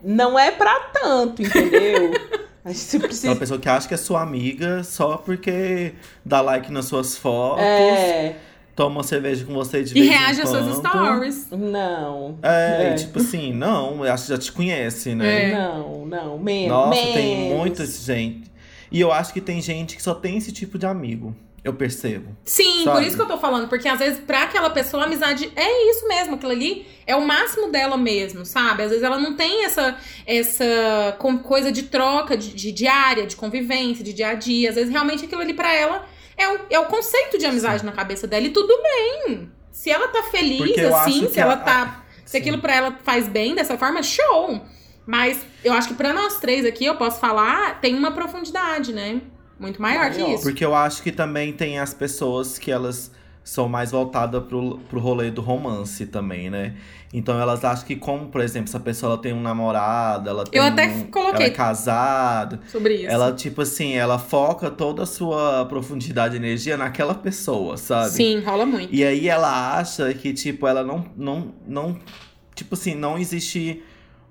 não é para tanto, entendeu?
A gente precisa... Uma pessoa que acha que é sua amiga só porque dá like nas suas fotos. É. Toma uma cerveja com você de
e
vez
reage
às
suas stories.
Não.
É, é. tipo assim, não, acho que já te conhece, né?
É. Não, não, menos.
Nossa,
menos.
tem muita gente. E eu acho que tem gente que só tem esse tipo de amigo. Eu percebo.
Sim, sabe? por isso que eu tô falando. Porque às vezes, pra aquela pessoa, a amizade é isso mesmo. Aquilo ali é o máximo dela mesmo, sabe? Às vezes ela não tem essa, essa coisa de troca de, de diária, de convivência, de dia a dia. Às vezes, realmente, aquilo ali pra ela é o, é o conceito de amizade Sim. na cabeça dela. E tudo bem. Se ela tá feliz, assim, se ela a... tá. Se aquilo pra ela faz bem dessa forma, show! Mas eu acho que para nós três aqui, eu posso falar, tem uma profundidade, né? Muito maior, maior que isso.
Porque eu acho que também tem as pessoas que elas são mais voltadas pro, pro rolê do romance também, né? Então elas acham que, como, por exemplo, essa pessoa ela tem um namorado, ela tem
Eu até
um,
coloquei.
ela é casada,
Sobre isso.
ela, tipo assim, ela foca toda a sua profundidade de energia naquela pessoa, sabe?
Sim, rola muito.
E aí ela acha que, tipo, ela não. não, não tipo assim, não existe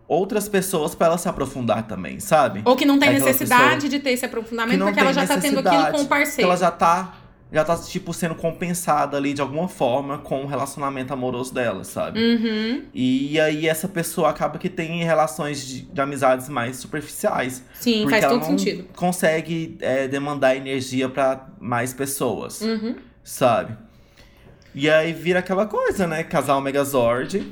outras pessoas pra ela se aprofundar também, sabe?
Ou que não tem
Aquela
necessidade de ter esse aprofundamento, porque ela já tá tendo aquilo com o parceiro.
ela já tá. Já tá, tipo, sendo compensada ali de alguma forma com o relacionamento amoroso dela, sabe?
Uhum.
E aí essa pessoa acaba que tem relações de, de amizades mais superficiais.
Sim, faz todo sentido.
consegue é, demandar energia pra mais pessoas
Uhum.
sabe? E aí vira aquela coisa, né? Casal Megazord.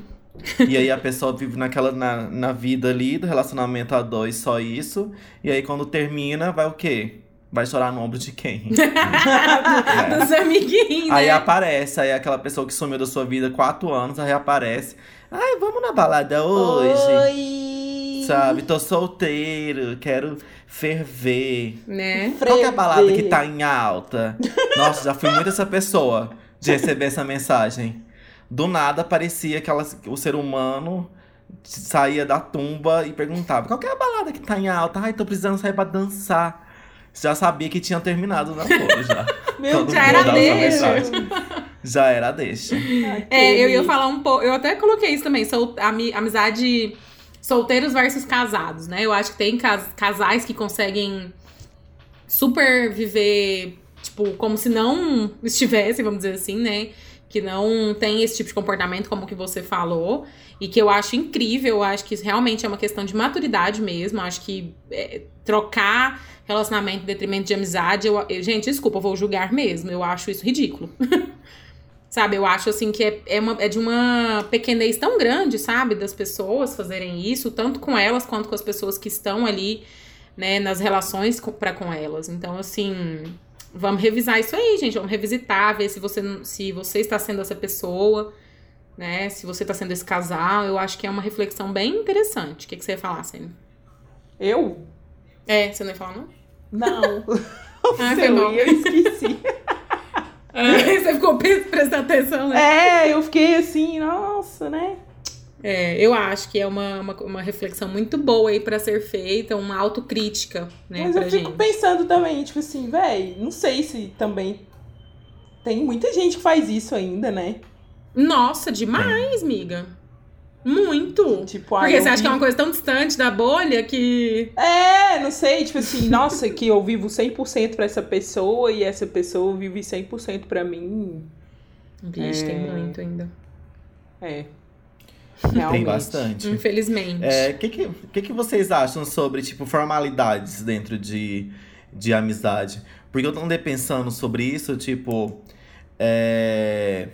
E aí a pessoa vive naquela na, na vida ali do relacionamento a dois, só isso. E aí quando termina, vai o quê? Vai chorar no ombro de quem? É.
Dos amiguinhos,
Aí
né?
aparece, aí aquela pessoa que sumiu da sua vida há quatro anos, aí aparece. Ai, vamos na balada hoje.
Oi!
Sabe? Tô solteiro, quero ferver.
Né?
Qual é a balada que tá em alta? Nossa, já fui muito essa pessoa de receber essa mensagem. Do nada parecia que ela, o ser humano saía da tumba e perguntava: qual que é a balada que tá em alta? Ai, tô precisando sair pra dançar. Já sabia que tinha terminado o namoro já.
Meu
Todo
Já era deixa.
Já era deixa.
É, eu ia falar um pouco. Eu até coloquei isso também. Ami- amizade solteiros versus casados, né? Eu acho que tem cas- casais que conseguem super viver, tipo, como se não estivesse, vamos dizer assim, né? Que não tem esse tipo de comportamento como que você falou. E que eu acho incrível, eu acho que isso realmente é uma questão de maturidade mesmo. Eu acho que é, trocar relacionamento em detrimento de amizade, eu, eu- gente, desculpa, eu vou julgar mesmo. Eu acho isso ridículo. Sabe, eu acho assim que é, é, uma- é de uma pequenez tão grande, sabe, das pessoas fazerem isso, tanto com elas quanto com as pessoas que estão ali, né, nas relações pra com elas. Então, assim, vamos revisar isso aí, gente. Vamos revisitar, ver se você, se você está sendo essa pessoa, né? Se você está sendo esse casal. Eu acho que é uma reflexão bem interessante. O que, que você ia falar, Sênia?
Eu?
É, você não ia falar, não?
Não.
Ah,
eu
mal.
ia, eu esqueci.
você ficou pre- prestando atenção, né?
É, eu fiquei assim, nossa, né?
É, eu acho que é uma, uma, uma reflexão muito boa aí pra ser feita, uma autocrítica, né,
Mas eu fico
gente.
pensando também, tipo assim, véi, não sei se também. Tem muita gente que faz isso ainda, né?
Nossa, demais, miga. Muito.
Tipo,
Porque você acha que é uma coisa tão distante da bolha que.
É, não sei, tipo assim, nossa, que eu vivo 100% pra essa pessoa e essa pessoa vive 100% pra mim.
Vixe, tem
É.
muito ainda.
É.
Tem
Realmente.
bastante.
Infelizmente.
O é, que, que, que, que vocês acham sobre, tipo, formalidades dentro de, de amizade? Porque eu andei pensando sobre isso, tipo. é,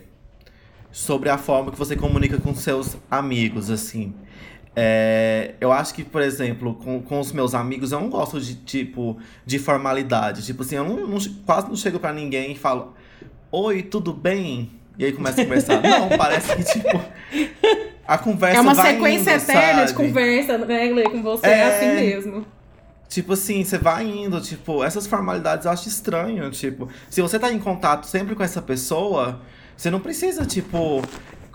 sobre a forma que você comunica com seus amigos, assim. É, eu acho que, por exemplo, com, com os meus amigos, eu não gosto de, tipo, de formalidade. Tipo assim, eu não, não- quase não chego pra ninguém e falo, oi, tudo bem? E aí começa a conversar. não, parece que, tipo, a conversa
É uma sequência
indo,
eterna de
sabe?
conversa, né, Lê, com você.
É.
Assim mesmo.
Tipo assim, você vai indo, tipo, essas formalidades eu acho estranho, tipo, se você tá em contato sempre com essa pessoa, você não precisa, tipo,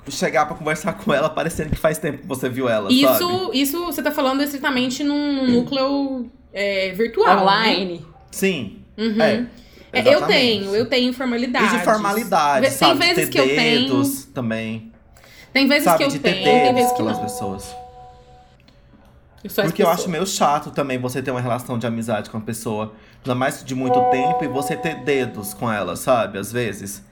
chegar pra conversar com ela parecendo que faz tempo que você viu ela, sabe?
Isso, isso você tá falando estritamente num núcleo é, virtual. né?
Online.
Sim.
Uhum.
É.
É, eu tenho, eu tenho informalidade.
E de formalidade,
Tem
sabe?
vezes
de
que eu tenho.
também.
Tem vezes
sabe,
que eu
de ter
tenho, tem
dedos
vezes que
pelas
não.
pessoas.
As
Porque eu acho meio chato também você ter uma relação de amizade com a pessoa, ainda mais de muito tempo, e você ter dedos com ela, sabe? Às vezes.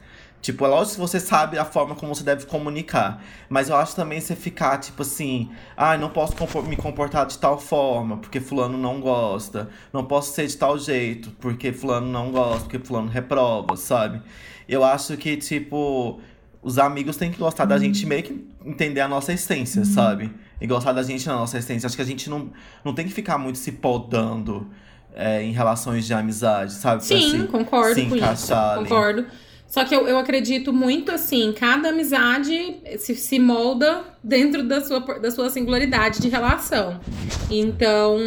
Tipo, é lógico que você sabe a forma como você deve comunicar. Mas eu acho também você ficar, tipo assim, ah, não posso me comportar de tal forma, porque fulano não gosta. Não posso ser de tal jeito, porque fulano não gosta, porque fulano reprova, sabe? Eu acho que, tipo, os amigos têm que gostar da gente meio que entender a nossa essência, sabe? E gostar da gente na nossa essência. Acho que a gente não, não tem que ficar muito se podando é, em relações de amizade, sabe? Pra
Sim,
se-
concordo
se
com isso.
encaixar ali.
Concordo. Só que eu, eu acredito muito assim, cada amizade se, se molda dentro da sua, da sua singularidade de relação. Então,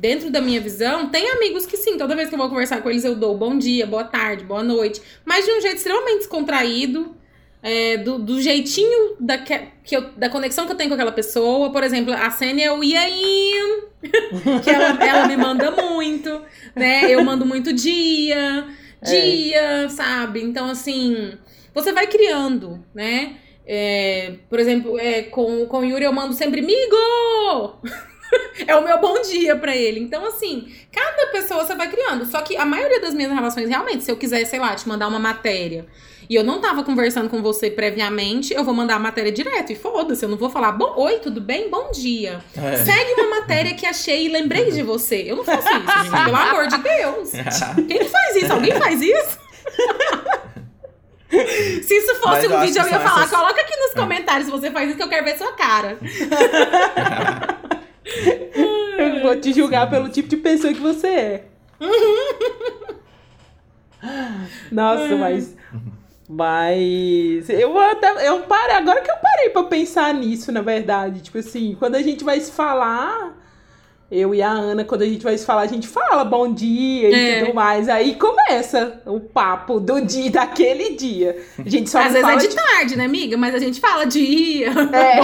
dentro da minha visão, tem amigos que sim, toda vez que eu vou conversar com eles, eu dou bom dia, boa tarde, boa noite, mas de um jeito extremamente descontraído. É, do, do jeitinho da, que, que eu, da conexão que eu tenho com aquela pessoa. Por exemplo, a Sênia é o e aí? que ela, ela me manda muito, né? Eu mando muito dia dia, é. sabe? Então, assim, você vai criando, né? É, por exemplo, é, com, com o Yuri eu mando sempre migo! é o meu bom dia para ele. Então, assim, cada pessoa você vai criando. Só que a maioria das minhas relações, realmente, se eu quiser, sei lá, te mandar uma matéria e eu não tava conversando com você previamente, eu vou mandar a matéria direto. E foda-se, eu não vou falar, bom, oi, tudo bem? Bom dia. É. Segue uma matéria que achei e lembrei de você. Eu não faço isso, pelo amor de Deus. Quem faz isso? Alguém faz isso? Se isso fosse um vídeo, eu ia falar, essas... coloca aqui nos comentários se você faz isso que eu quero ver sua cara.
eu vou te julgar pelo tipo de pessoa que você é. Nossa, mas mas eu até. Eu parei, agora que eu parei pra pensar nisso, na verdade. Tipo assim, quando a gente vai se falar. Eu e a Ana, quando a gente vai se falar, a gente fala bom dia e é. tudo mais. Aí começa o papo do dia, daquele dia. A gente só
Às vezes
é
de, de tarde, né, amiga? Mas a gente fala dia. É.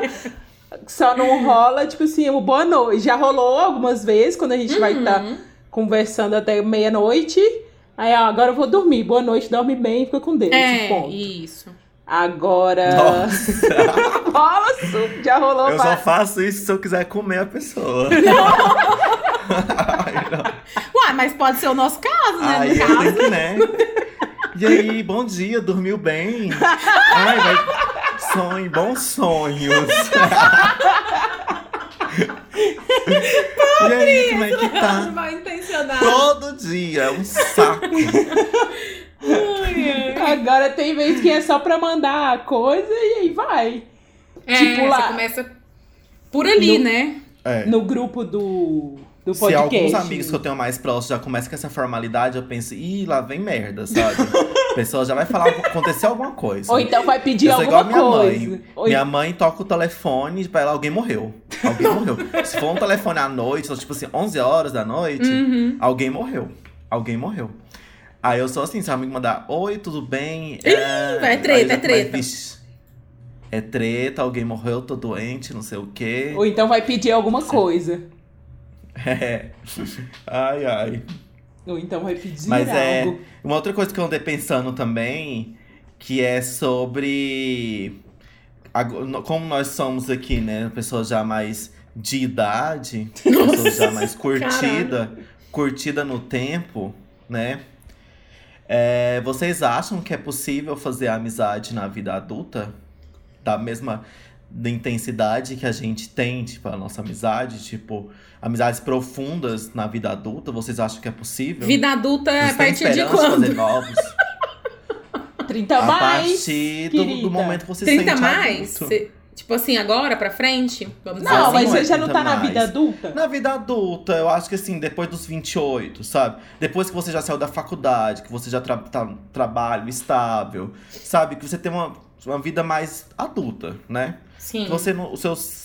dia.
Só não rola, tipo assim, o boa noite. Já rolou algumas vezes quando a gente uhum. vai estar tá conversando até meia-noite. Aí, ó, agora eu vou dormir. Boa noite, dorme bem, fica com Deus.
É, ponto. isso.
Agora. Rola, já rolou.
Eu só faço isso se eu quiser comer a pessoa.
Ai, Uai, mas pode ser o nosso caso, né?
Aí
no caso.
Que, né? E aí, bom dia, dormiu bem? Ai, vai. Sonhe, bons sonhos.
e aí, como é que tá? Mal intencionado.
Todo dia, é um saco.
Agora tem vez que é só pra mandar a coisa e aí vai.
É, tipo lá. começa por ali,
no,
né?
É. No grupo do do
podcast. Se alguns amigos que eu tenho mais próximos já começam com essa formalidade, eu penso, ih, lá vem merda, sabe? a pessoa já vai falar, aconteceu alguma coisa.
Ou então vai pedir eu alguma
minha
coisa.
Mãe. Minha mãe toca o telefone pra ela, alguém morreu. Alguém morreu. Se for um telefone à noite, tipo assim, 11 horas da noite, uhum. alguém morreu. Alguém morreu. Aí eu sou assim, se o amigo mandar, oi, tudo bem?
Ih, é, é treta, é treta.
é treta, alguém morreu, tô doente, não sei o quê.
Ou então vai pedir alguma coisa.
É. Ai, ai.
Ou então vai pedir
Mas
é
algo. é uma outra coisa que eu andei pensando também, que é sobre como nós somos aqui, né, pessoas já mais de idade, pessoas já mais curtida, curtida no tempo, né? É, vocês acham que é possível fazer amizade na vida adulta? Da mesma da intensidade que a gente tem, tipo, a nossa amizade, tipo, amizades profundas na vida adulta, vocês acham que é possível?
Vida adulta é a partir de quando? Fazer novos?
30 a
mais. A partir do, do, momento que você 30
sente mais? Cê, tipo assim, agora pra frente?
Vamos não, assim, mas você já não tá mais. na vida adulta?
Na vida adulta, eu acho que assim, depois dos 28, sabe? Depois que você já saiu da faculdade, que você já tra tá trabalho estável, sabe? Que você tem uma, uma vida mais adulta, né?
Sim.
Você, os seus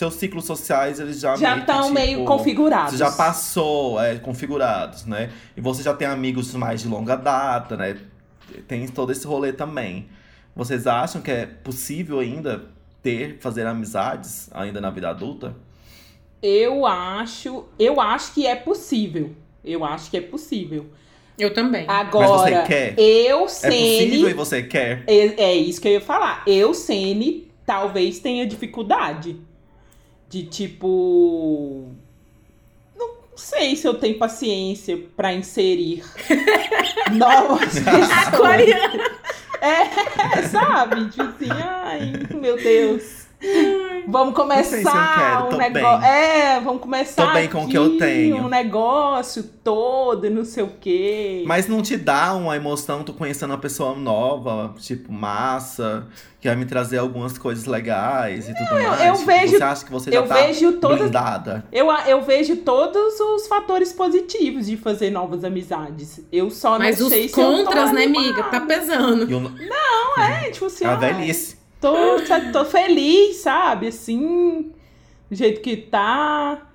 seus ciclos sociais eles já
já estão
tipo,
meio configurados.
já passou, é, configurados, né? E você já tem amigos mais de longa data, né? Tem todo esse rolê também. Vocês acham que é possível ainda ter, fazer amizades ainda na vida adulta?
Eu acho, eu acho que é possível. Eu acho que é possível.
Eu também.
Agora, Mas você quer? eu, Sene...
É possível e você quer?
É, é isso que eu ia falar. Eu, Sene, talvez tenha dificuldade de tipo. Sei se eu tenho paciência para inserir novas pessoas.
Aquariana.
É, sabe? Tipo assim, ai, meu Deus. Vamos
Não sei se eu
começar
quero,
um negócio. É, vamos começar.
Tô bem com o que eu tenho.
Um negócio todo não sei o quê.
Mas não te dá uma emoção, tô conhecendo uma pessoa nova, tipo, massa, que vai me trazer algumas coisas legais e tudo mais.
eu
Tipo,
vejo-
Você acha que você já
eu
tá
vejo todas-
blindada?
Eu, eu vejo todos os fatores positivos de fazer novas amizades. Eu só
Mas
não
os
sei se eu tô
contras, né, amiga? Tá pesando.
E o-
É, tipo assim,
a
ah,
velhice.
Tô, tô feliz, sabe? Assim, do jeito que tá.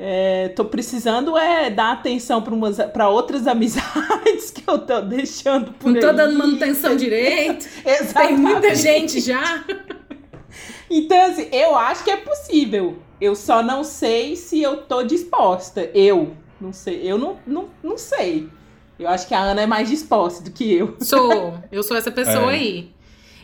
É, tô precisando é dar atenção para outras amizades que eu tô deixando por
Não tô
aí.
dando manutenção direito. Tem
Exatamente.
muita gente já.
Então, assim, eu acho que é possível. Eu só não sei se eu tô disposta. Eu não sei. Eu não, não, não sei. Eu acho que a Ana é mais disposta do que eu.
Sou. Eu sou essa pessoa
É.
aí.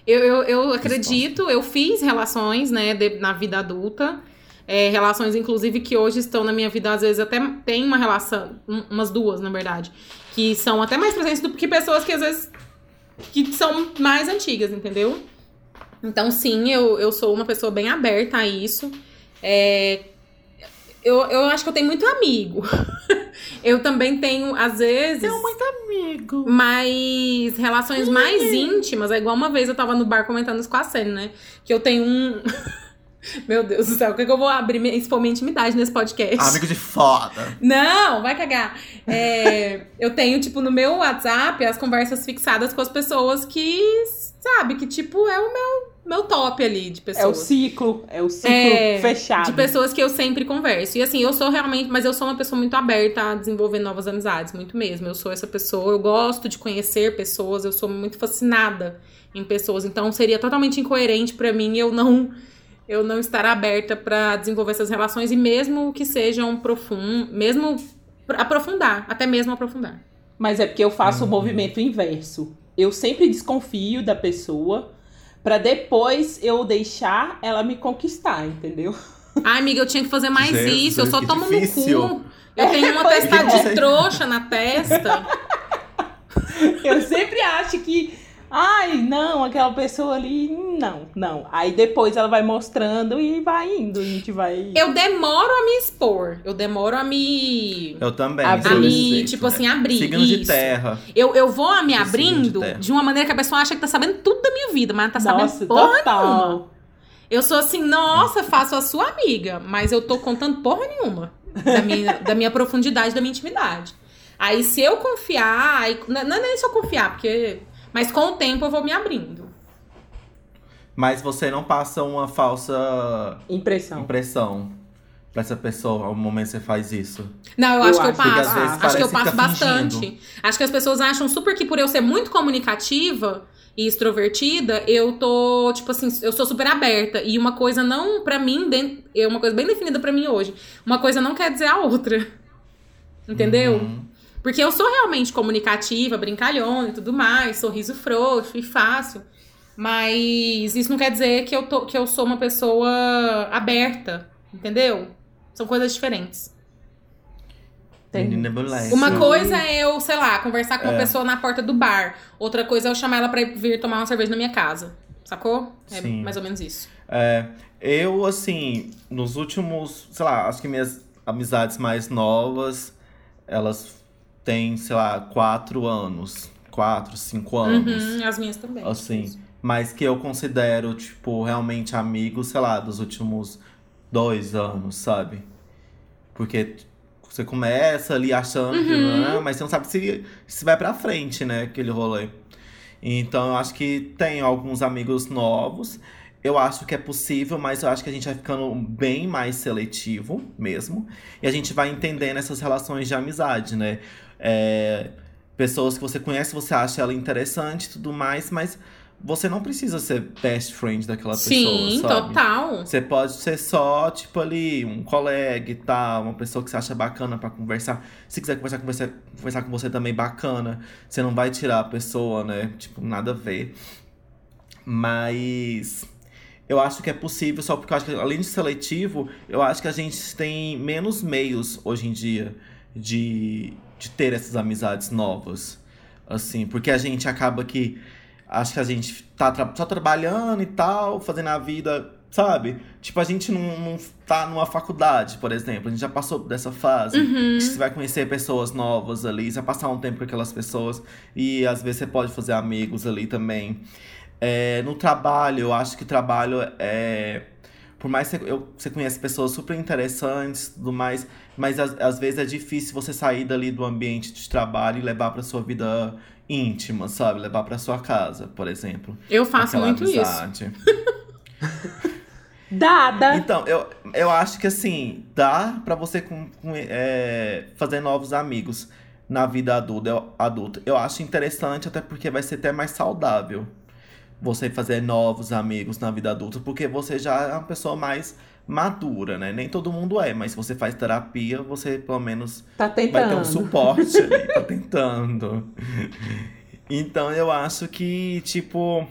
Eu, eu, eu acredito, eu fiz relações, né, de- na vida adulta. É, relações, inclusive, que hoje estão na minha vida, às vezes até tem uma relação, um- umas duas, na verdade, que são até mais presentes do que pessoas que às vezes que são mais antigas, entendeu? Então, sim, eu, eu sou uma pessoa bem aberta a isso. É, eu, eu acho que eu tenho muito amigo. eu também tenho, às vezes.
amigo.
Mas relações mais íntimas, é igual uma vez eu tava no bar comentando isso com a Sene, né? Que eu tenho um. Meu Deus do céu, o que, que eu vou abrir minha, expor minha intimidade nesse podcast?
Amigo de foda.
Não, vai cagar. É, eu tenho, tipo, no meu WhatsApp as conversas fixadas com as pessoas que, sabe, que, tipo, é o meu, meu top ali de pessoas.
É o ciclo. É o ciclo
É,
fechado.
De pessoas que eu sempre converso. E assim, eu sou realmente, mas eu sou uma pessoa muito aberta a desenvolver novas amizades, muito mesmo. Eu sou essa pessoa, eu gosto de conhecer pessoas, eu sou muito fascinada em pessoas. Então seria totalmente incoerente pra mim eu não eu não estar aberta pra desenvolver essas relações e mesmo que sejam profundas, mesmo aprofundar, até mesmo aprofundar.
Mas é porque eu faço
Uhum.
o movimento inverso. Eu sempre desconfio da pessoa pra depois eu deixar ela me conquistar, entendeu?
Ai, amiga, eu tinha que fazer mais
Jesus,
isso, eu só tomo
difícil.
no cu. Eu tenho uma testada
é.
de trouxa na testa.
Eu sempre acho que, ai, não, aquela pessoa ali, não, não. Aí depois ela vai mostrando e vai indo, a gente vai.
Eu demoro a me expor. Eu demoro a me.
Eu também.
A
sou
A me,
jeito,
tipo
né?
assim, abrir.
Signo de
isso.
terra.
Eu, eu vou me
Esse
abrindo
de
de uma maneira que a pessoa acha que tá sabendo tudo da minha vida, mas não tá sabendo
Nossa,
porra
total.
nenhuma. Eu sou assim, nossa, faço a sua amiga, mas eu tô contando porra nenhuma da minha, da minha profundidade, da minha intimidade. Aí se eu confiar, aí, não não é nem se eu confiar, porque. Mas com o tempo eu vou me abrindo.
Mas você não passa uma falsa
Impressão.
impressão pra essa pessoa ao momento que você faz isso.
Não, eu,
Eu
acho que eu
acho que
passo.
às vezes
acho que eu passo
tá
bastante.
fingindo.
Acho que as pessoas acham super que por eu ser muito comunicativa e extrovertida, eu tô, tipo assim, eu sou super aberta. E uma coisa não, pra mim, bem- é uma coisa bem definida pra mim hoje. Uma coisa não quer dizer a outra. Entendeu?
Uhum.
Porque eu sou realmente comunicativa, brincalhona e tudo mais, sorriso frouxo e fácil. Mas isso não quer dizer que eu, tô, que eu sou uma pessoa aberta, entendeu? São coisas diferentes. Uma coisa é eu, sei lá, conversar com uma
É.
pessoa na porta do bar. Outra coisa é eu chamar ela pra ir- vir tomar uma cerveja na minha casa. Sacou? É
Sim.
mais ou menos isso.
É, eu, assim, nos últimos, sei lá, acho que minhas amizades mais novas, elas têm, sei lá, quatro anos. Quatro, cinco anos.
Uhum, as minhas também.
Assim, mas que eu considero, tipo, realmente amigos, sei lá, dos últimos dois anos, sabe? Porque você começa ali achando que,
Uhum.
não, mas você não sabe se, se vai pra frente, né, aquele rolê. Então eu acho que tem alguns amigos novos. Eu acho que é possível, mas eu acho que a gente vai ficando bem mais seletivo mesmo. E a gente vai entendendo essas relações de amizade, né? É, pessoas que você conhece, você acha ela interessante e tudo mais, mas você não precisa ser best friend daquela
Sim,
pessoa, sabe?
total.
Você pode ser só, tipo, ali, um colega e tal, uma pessoa que você acha bacana pra conversar. Se quiser conversar com você, conversar com você também bacana. Você não vai tirar a pessoa, né? Tipo, nada a ver. Mas eu acho que é possível, só porque eu acho que, além de seletivo, eu acho que a gente tem menos meios hoje em dia de, de ter essas amizades novas. Assim, porque a gente acaba que. Acho que a gente tá tra- só trabalhando e tal, fazendo a vida Sabe? Tipo, a gente não, não tá numa faculdade, por exemplo. A gente já passou dessa fase.
Uhum.
Você vai conhecer pessoas novas ali, você vai passar um tempo com aquelas pessoas. E às vezes você pode fazer amigos ali também. É, no trabalho, eu acho que trabalho é. Por mais que você, eu, você conhece pessoas super interessantes tudo mais, mas às, às vezes é difícil você sair dali do ambiente de trabalho e levar pra sua vida íntima, sabe? Levar pra sua casa, por exemplo.
Eu faço
Aquela
muito isso.
amizade.
Dada.
Então, eu, eu acho que assim, dá pra você com, com, é, fazer novos amigos na vida adulta eu, adulta. eu acho interessante, até porque vai ser até mais saudável você fazer novos amigos na vida adulta, porque você já é uma pessoa mais madura, né? Nem todo mundo é, mas se você faz terapia, você pelo menos
Tá
vai ter um suporte ali, tá tentando. Então eu acho que, tipo,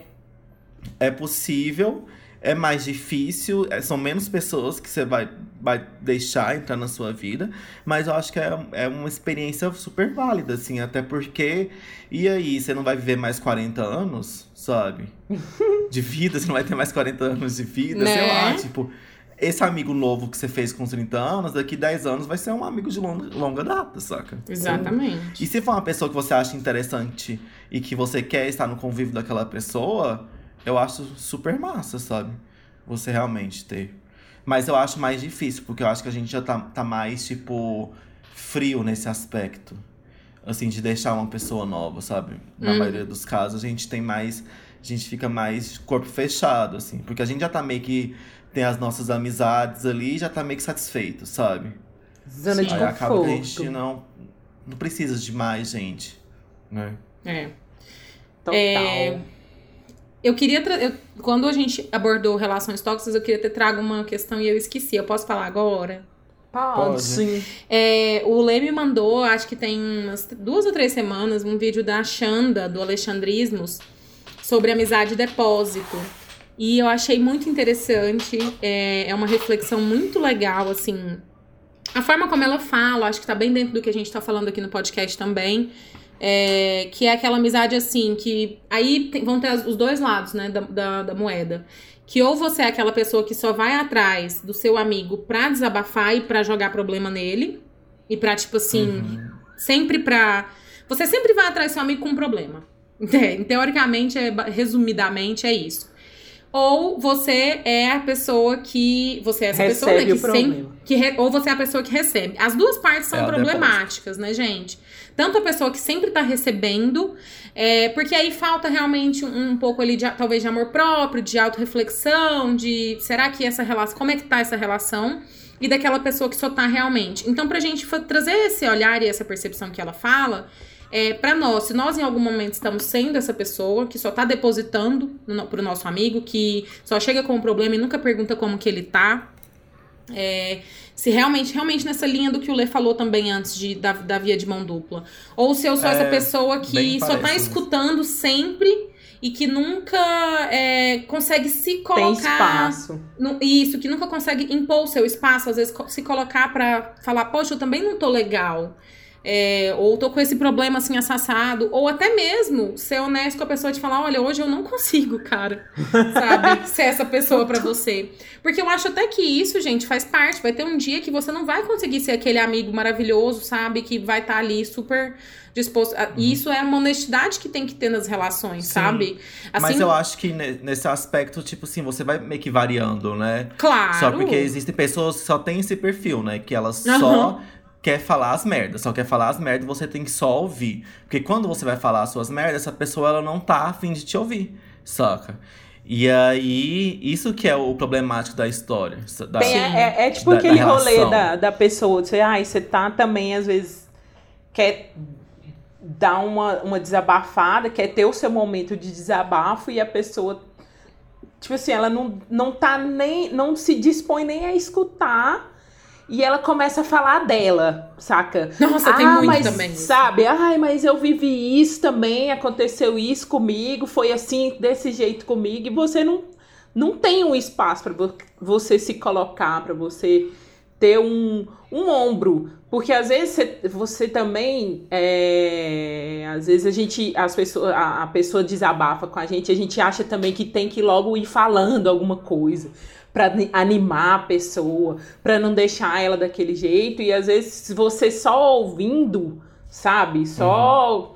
é possível, é mais difícil, é- são menos pessoas que você vai, vai deixar entrar na sua vida, mas eu acho que é, é uma experiência super válida, assim, até porque. E aí, você não vai viver mais 40 anos, sabe? De vida, você não vai ter mais 40 anos de vida, sei
Né?
lá, tipo. Esse amigo novo que você fez com 30 anos, daqui 10 anos vai ser um amigo de longa, longa data, saca?
Exatamente.
E se for uma pessoa que você acha interessante e que você quer estar no convívio daquela pessoa, eu acho super massa, sabe? Você realmente ter. Mas eu acho mais difícil, porque eu acho que a gente já tá, tá mais, tipo, frio nesse aspecto. Assim, de deixar uma pessoa nova, sabe? Na
Hum.
maioria dos casos, a gente tem mais. A gente fica mais corpo fechado, assim. Porque a gente já tá meio que. Tem as nossas amizades ali e já tá meio que satisfeito, sabe?
Zona de
Aí acaba que a gente não, não precisa de mais gente, né?
É.
Total.
É, Eu queria. tra- eu- quando a gente abordou relações tóxicas, eu queria ter trago uma questão e eu esqueci. Eu posso falar agora?
Pode,
Pode.
sim.
É, o Lê me mandou, acho que tem umas duas ou três semanas, um vídeo da Xanda, do Alexandrismos, sobre amizade e depósito. E eu achei muito interessante, é, é uma reflexão muito legal, assim. A forma como ela fala, acho que tá bem dentro do que a gente tá falando aqui no podcast também. é, que é aquela amizade assim, que aí tem- vão ter os dois lados, né, da, da, da moeda. Que ou você é aquela pessoa que só vai atrás do seu amigo pra desabafar e pra jogar problema nele. E pra, tipo assim, sempre pra. Você sempre vai atrás do seu amigo com um problema. É, teoricamente, é, resumidamente, é isso. Ou você é a pessoa que. Você é essa pessoa né,
Recebe
que
problema.
Que re- ou você é a pessoa que recebe. As duas partes são
É,
problemáticas, né, gente? Tanto a pessoa que sempre tá recebendo, é, porque aí falta realmente um, um pouco ali, de, talvez, de amor próprio, de autorreflexão, de será que essa relação, como é que tá essa relação? E daquela pessoa que só tá realmente. Então, pra gente trazer esse olhar e essa percepção que ela fala, é, para nós, se nós em algum momento estamos sendo essa pessoa que só tá depositando no, pro nosso amigo, que só chega com um problema e nunca pergunta como que ele tá, é, se realmente, realmente nessa linha do que o Lê falou também antes de, da, da via de mão dupla. Ou se eu sou
É,
essa pessoa que só tá escutando sempre e que nunca é, consegue se
Tem
colocar.
espaço.
no- isso, que nunca consegue impor o seu espaço, às vezes se colocar pra falar, poxa, eu também não tô legal. É, ou tô com esse problema assim assassado, ou até mesmo ser honesto com a pessoa de falar, olha, hoje eu não consigo, cara, sabe, ser essa pessoa pra você. Porque eu acho até que isso, gente, faz parte. Vai ter um dia que você não vai conseguir ser aquele amigo maravilhoso, sabe, que vai estar ali super disposto. a- E isso é uma honestidade que tem que ter nas relações,
Sim.
sabe? Assim,
Mas eu acho que ne- nesse aspecto, tipo assim, você vai meio que variando, né?
claro.
Só porque existem pessoas que só têm esse perfil, né? Que elas
Aham.
só quer falar as merdas. Só quer falar as merdas, você tem que só ouvir. Porque quando você vai falar as suas merdas, essa pessoa ela não tá afim de te ouvir, saca? E aí, isso que é o problemático da história. Da,
Tem- é, é tipo
da- da
aquele rolê
relação.
da, da pessoa, de você, ai, você tá também, às vezes, quer dar uma, uma desabafada, quer ter o seu momento de desabafo e a pessoa, tipo assim, ela não, não tá nem, não se dispõe nem a escutar e ela começa a falar dela, saca?
Nossa, tem
ah,
muito
mas,
também.
Sabe? Ai, mas eu vivi isso também, aconteceu isso comigo, foi assim, desse jeito comigo, e você não, não tem um espaço para você se colocar, para você ter um, um ombro. Porque às vezes você, você também. É, às vezes a gente. As pessoas, a, a pessoa desabafa com a gente, a gente acha também que tem que logo ir falando alguma coisa para animar a pessoa, para não deixar ela daquele jeito. E às vezes você só ouvindo, sabe? Só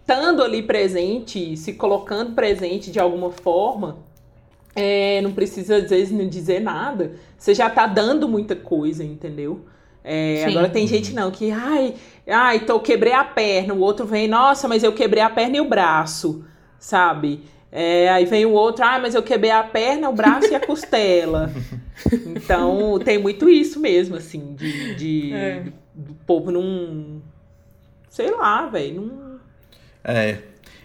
estando ali presente, se colocando presente de alguma forma, é, não precisa às vezes não dizer nada. Você já tá dando muita coisa, entendeu? É, agora tem gente não que, ai, ai, tô quebrei a perna. O outro vem, nossa, mas eu quebrei a perna e o braço, sabe? É, aí vem o outro, ah, mas eu quebrei a perna, o braço e a costela. Então, tem muito isso mesmo, assim, de, de é. do povo não. Sei lá, velho. Não...
É.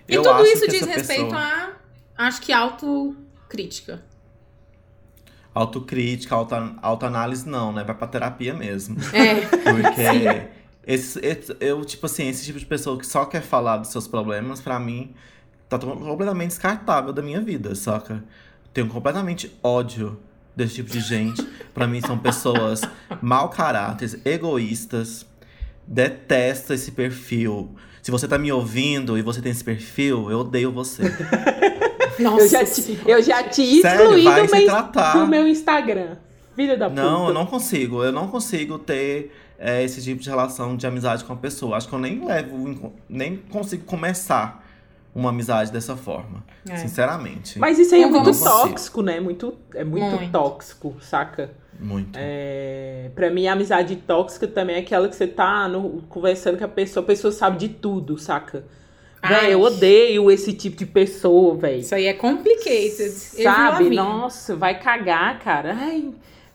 E tudo isso diz respeito pessoa... a. Acho que autocrítica.
Autocrítica, auto, autoanálise não, né? Vai pra terapia mesmo.
É.
Porque esse, esse, eu, tipo assim, esse tipo de pessoa que só quer falar dos seus problemas, para mim, tá completamente descartável da minha vida, saca? Tenho completamente ódio desse tipo de gente. para mim são pessoas mau caráter, egoístas. Detesto esse perfil. Se você tá me ouvindo e você tem esse perfil, eu odeio você.
Nossa, eu já te, eu já te excluí Sério, do, meu, do meu Instagram. Filha da puta.
Não, eu não consigo. Eu não consigo ter é, esse tipo de relação de amizade com a pessoa. Acho que eu nem levo, nem consigo começar uma amizade dessa forma. É. Sinceramente.
Mas isso aí é muito tóxico, né? Muito, é muito, muito. tóxico, saca?
Muito.
É, pra mim, a amizade tóxica também é aquela que você tá no, conversando com a pessoa, a pessoa sabe de tudo, saca? Véi, eu odeio esse tipo de pessoa, velho.
Isso aí é complicated.
Sabe? Nossa, vai cagar, cara. Ai,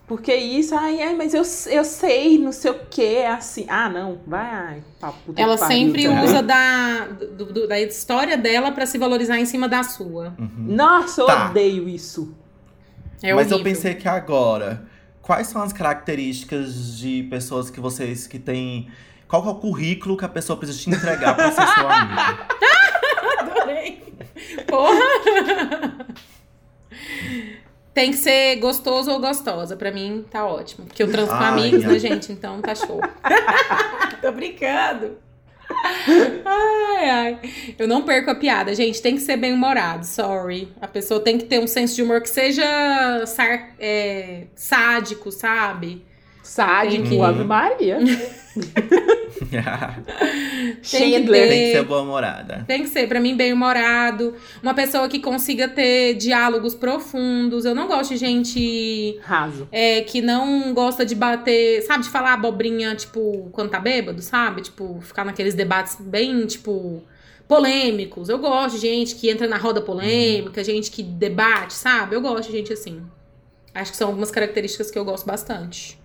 porque isso, ai, ai, mas eu, eu sei, não sei o que, é assim. Ah, não, vai, ai, papo
Ela sempre pariu, usa da, do, do, da história dela para se valorizar em cima da sua.
Uhum. Nossa, eu tá. odeio isso.
É mas horrível. eu pensei que agora, quais são as características de pessoas que vocês que têm. Qual é o currículo que a pessoa precisa te entregar pra ser sua amiga?
Adorei! Porra! Tem que ser gostoso ou gostosa. Pra mim, tá ótimo. Porque eu transo com amigos, né, gente? Então tá show. Tô brincando. Ai, ai. Eu não perco a piada, gente. Tem que ser bem humorado, sorry. A pessoa tem que ter um senso de humor que seja sar, é, sádico, sabe?
Sádico, que... Ave Maria.
Cheia de Tem que ser boa-humorada.
Tem que ser, pra mim, bem-humorado. Uma pessoa que consiga ter diálogos profundos. Eu não gosto de gente.
Raso.
É, que não gosta de bater. Sabe, de falar abobrinha, tipo, quando tá bêbado, sabe? Tipo, ficar naqueles debates bem, tipo. Polêmicos. Eu gosto de gente que entra na roda polêmica, gente que debate, sabe? Eu gosto de gente assim. Acho que são algumas características que eu gosto bastante.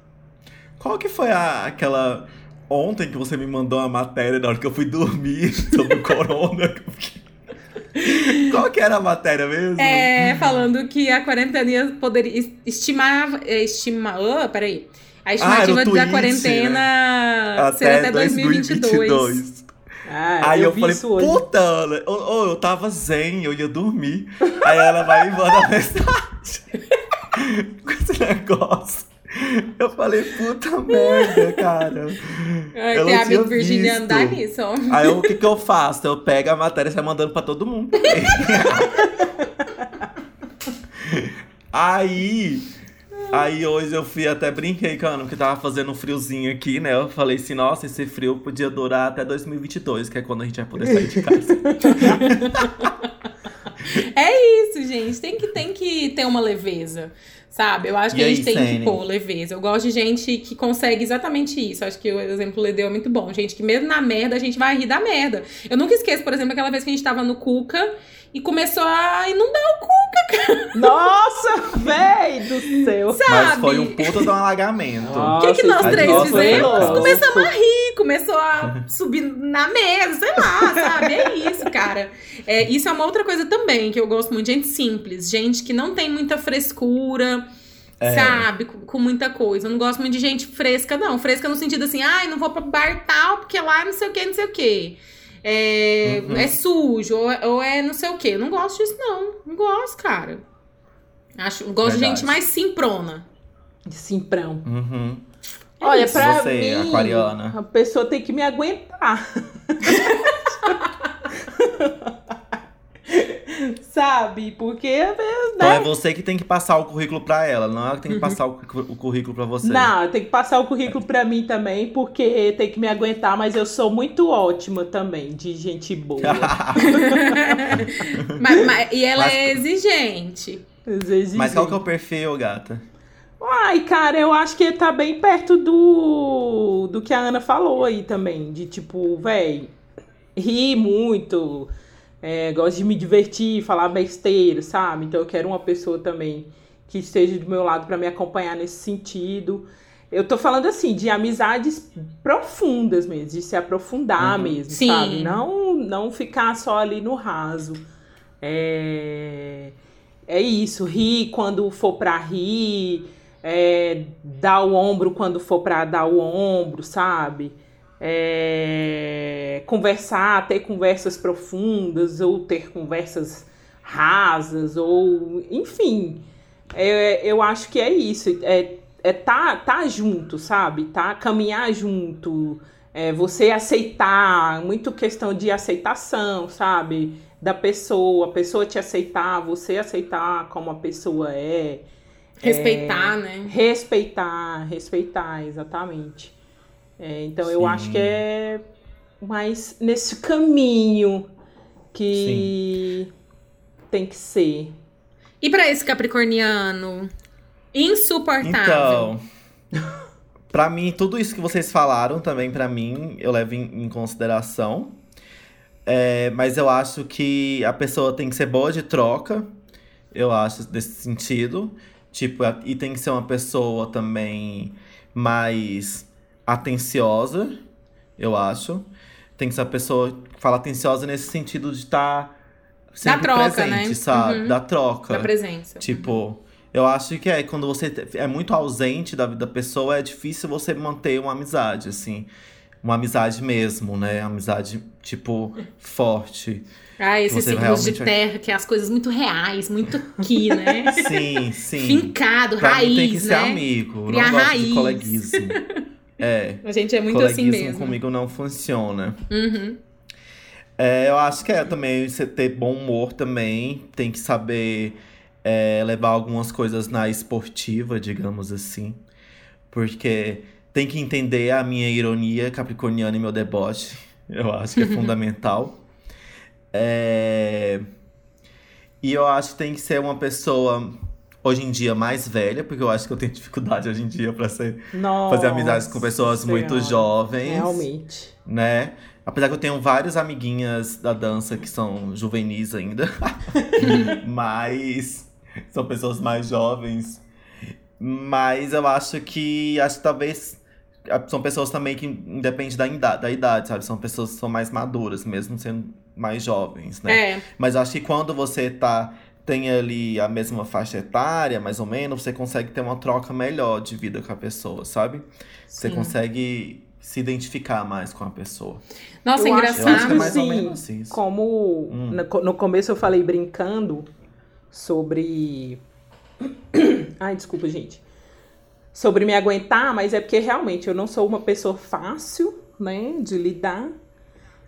Qual que foi a, aquela ontem que você me mandou uma matéria na hora que eu fui dormir sobre o corona. Qual que era a matéria mesmo?
É, falando que a quarentena poderia estimar. É, estimar oh, peraí. A ah, estimativa ah, da quarentena né? até, até 2022. 2022.
Ah, aí eu, eu falei,
puta, Ana, oh, eu tava zen, eu ia dormir. aí ela vai e manda mensagem com esse negócio. Eu falei, puta merda, cara.
Ai, eu tem a amigo virginiano dá nisso.
Aí o que, que eu faço? Eu pego a matéria e saio mandando pra todo mundo. aí. Aí hoje eu fui até brinquei, cara, que tava fazendo um friozinho aqui, né? Eu falei assim, nossa, esse frio podia durar até 2022, que é quando a gente vai poder sair de casa.
é isso, gente. Tem que, tem que ter uma leveza. Sabe? Eu acho que e a gente aí, tem que pôr leveza. Eu gosto de gente que consegue exatamente isso. Acho que o exemplo Ledeu é muito bom. Gente que mesmo na merda, a gente vai rir da merda. Eu nunca esqueço, por exemplo, aquela vez que a gente tava no Cuca e começou a inundar o Cuca, cara.
Nossa, véi do céu.
Sabe?
Mas foi um puta de um alagamento.
O que, que nós três fizemos? Começamos a rir, começou a subir na mesa, sei lá, sabe? É isso, cara. É, isso é uma outra coisa também que eu gosto muito. Gente simples, gente que não tem muita frescura. É. Sabe, com, com, muita coisa. Eu não gosto muito de gente fresca, não. Fresca no sentido assim, ai, ah, não vou pra bar tal, porque lá não sei o que, não sei o que é, uhum. é sujo, ou, ou, é não sei o quê. Eu não gosto disso, não. Não gosto, cara. Acho, gosto Verdade. de gente mais simprona.
Simprão.
Uhum.
Olha,
isso.
pra
Você,
mim,
aquariana.
a pessoa tem que me aguentar. Sabe? Porque, né?
Então é você que tem que passar o currículo pra ela, não ela que tem que passar o, o currículo pra você.
Não, tem que passar o currículo pra mim também, porque tem que me aguentar, mas eu sou muito ótima também, de gente boa.
Mas- mas- e ela
Mas-
é exigente.
Mas qual que é o perfil, gata?
Ai, cara, eu acho que tá bem perto do, do que a Ana falou aí também. De tipo, véi, rir muito, é, gosto de me divertir, falar besteira, sabe? Então eu quero uma pessoa também que esteja do meu lado pra me acompanhar nesse sentido. Eu tô falando assim, de amizades profundas mesmo, de se aprofundar
Uhum.
mesmo,
Sim.
sabe? Não, não ficar só ali no raso. É, é isso, rir quando for pra rir, é, dar o ombro quando for pra dar o ombro, sabe? É, conversar, ter conversas profundas ou ter conversas rasas ou enfim, é, eu acho que é isso, é, é tá, tá junto, sabe? Tá caminhar junto, é, você aceitar, muito questão de aceitação, sabe? Da pessoa, a pessoa te aceitar, você aceitar como a pessoa é.
Respeitar, né?
Respeitar, respeitar, exatamente. É, então eu
Sim.
acho que é mais nesse caminho que tem que ser.
E pra esse capricorniano? Insuportável.
Então, pra mim, tudo isso que vocês falaram também, pra mim, eu levo em, em consideração. É, mas eu acho que a pessoa tem que ser boa de troca, eu acho, desse sentido. Tipo, e tem que ser uma pessoa também mais atenciosa, eu acho. Tem que ser uma pessoa que fala atenciosa nesse sentido de estar sempre
troca,
presente,
né?
sabe?
Uhum.
Da troca.
Da presença.
Tipo, eu acho que é quando você é muito ausente da vida da pessoa, é difícil você manter uma amizade, assim. Uma amizade mesmo, né? Amizade, tipo, forte.
Ah, esses
Você
signos de
realmente-
terra, que é as coisas muito reais, muito aqui, né?
Sim, sim.
Fincado,
pra
raiz,
mim tem que ser
né?
amigo.
Criar
não gosto
raiz.
de coleguismo. É.
A gente é muito assim mesmo.
comigo não funciona.
Uhum.
É, eu acho que é também você ter bom humor também. Tem que saber é, levar algumas coisas na esportiva, digamos assim. Porque tem que entender a minha ironia capricorniana e meu deboche. Eu acho que é fundamental. É, E eu acho que tem que ser uma pessoa, hoje em dia, mais velha, porque eu acho que eu tenho dificuldade hoje em dia pra ser,
Nossa,
fazer amizades com pessoas muito
Senhora.
jovens
Realmente.
né? Apesar que eu tenho várias amiguinhas da dança que são juvenis ainda, mas são pessoas mais jovens. Mas eu acho que acho que talvez são pessoas também que independe da, ida- da idade, sabe? São pessoas que são mais maduras, mesmo sendo mais jovens, né?
É,
Mas eu acho que quando você tá tem ali a mesma faixa etária, mais ou menos, você consegue ter uma troca melhor de vida com a pessoa, sabe? Você
Sim.
consegue se identificar mais com a pessoa.
Nossa,
Eu acho-
engraçado.
Eu acho que é mais ou
Sim,
menos isso.
Como
Hum.
no, começo eu falei brincando sobre. Ai, desculpa, gente. Sobre me aguentar, mas é porque realmente eu não sou uma pessoa fácil, né, de lidar.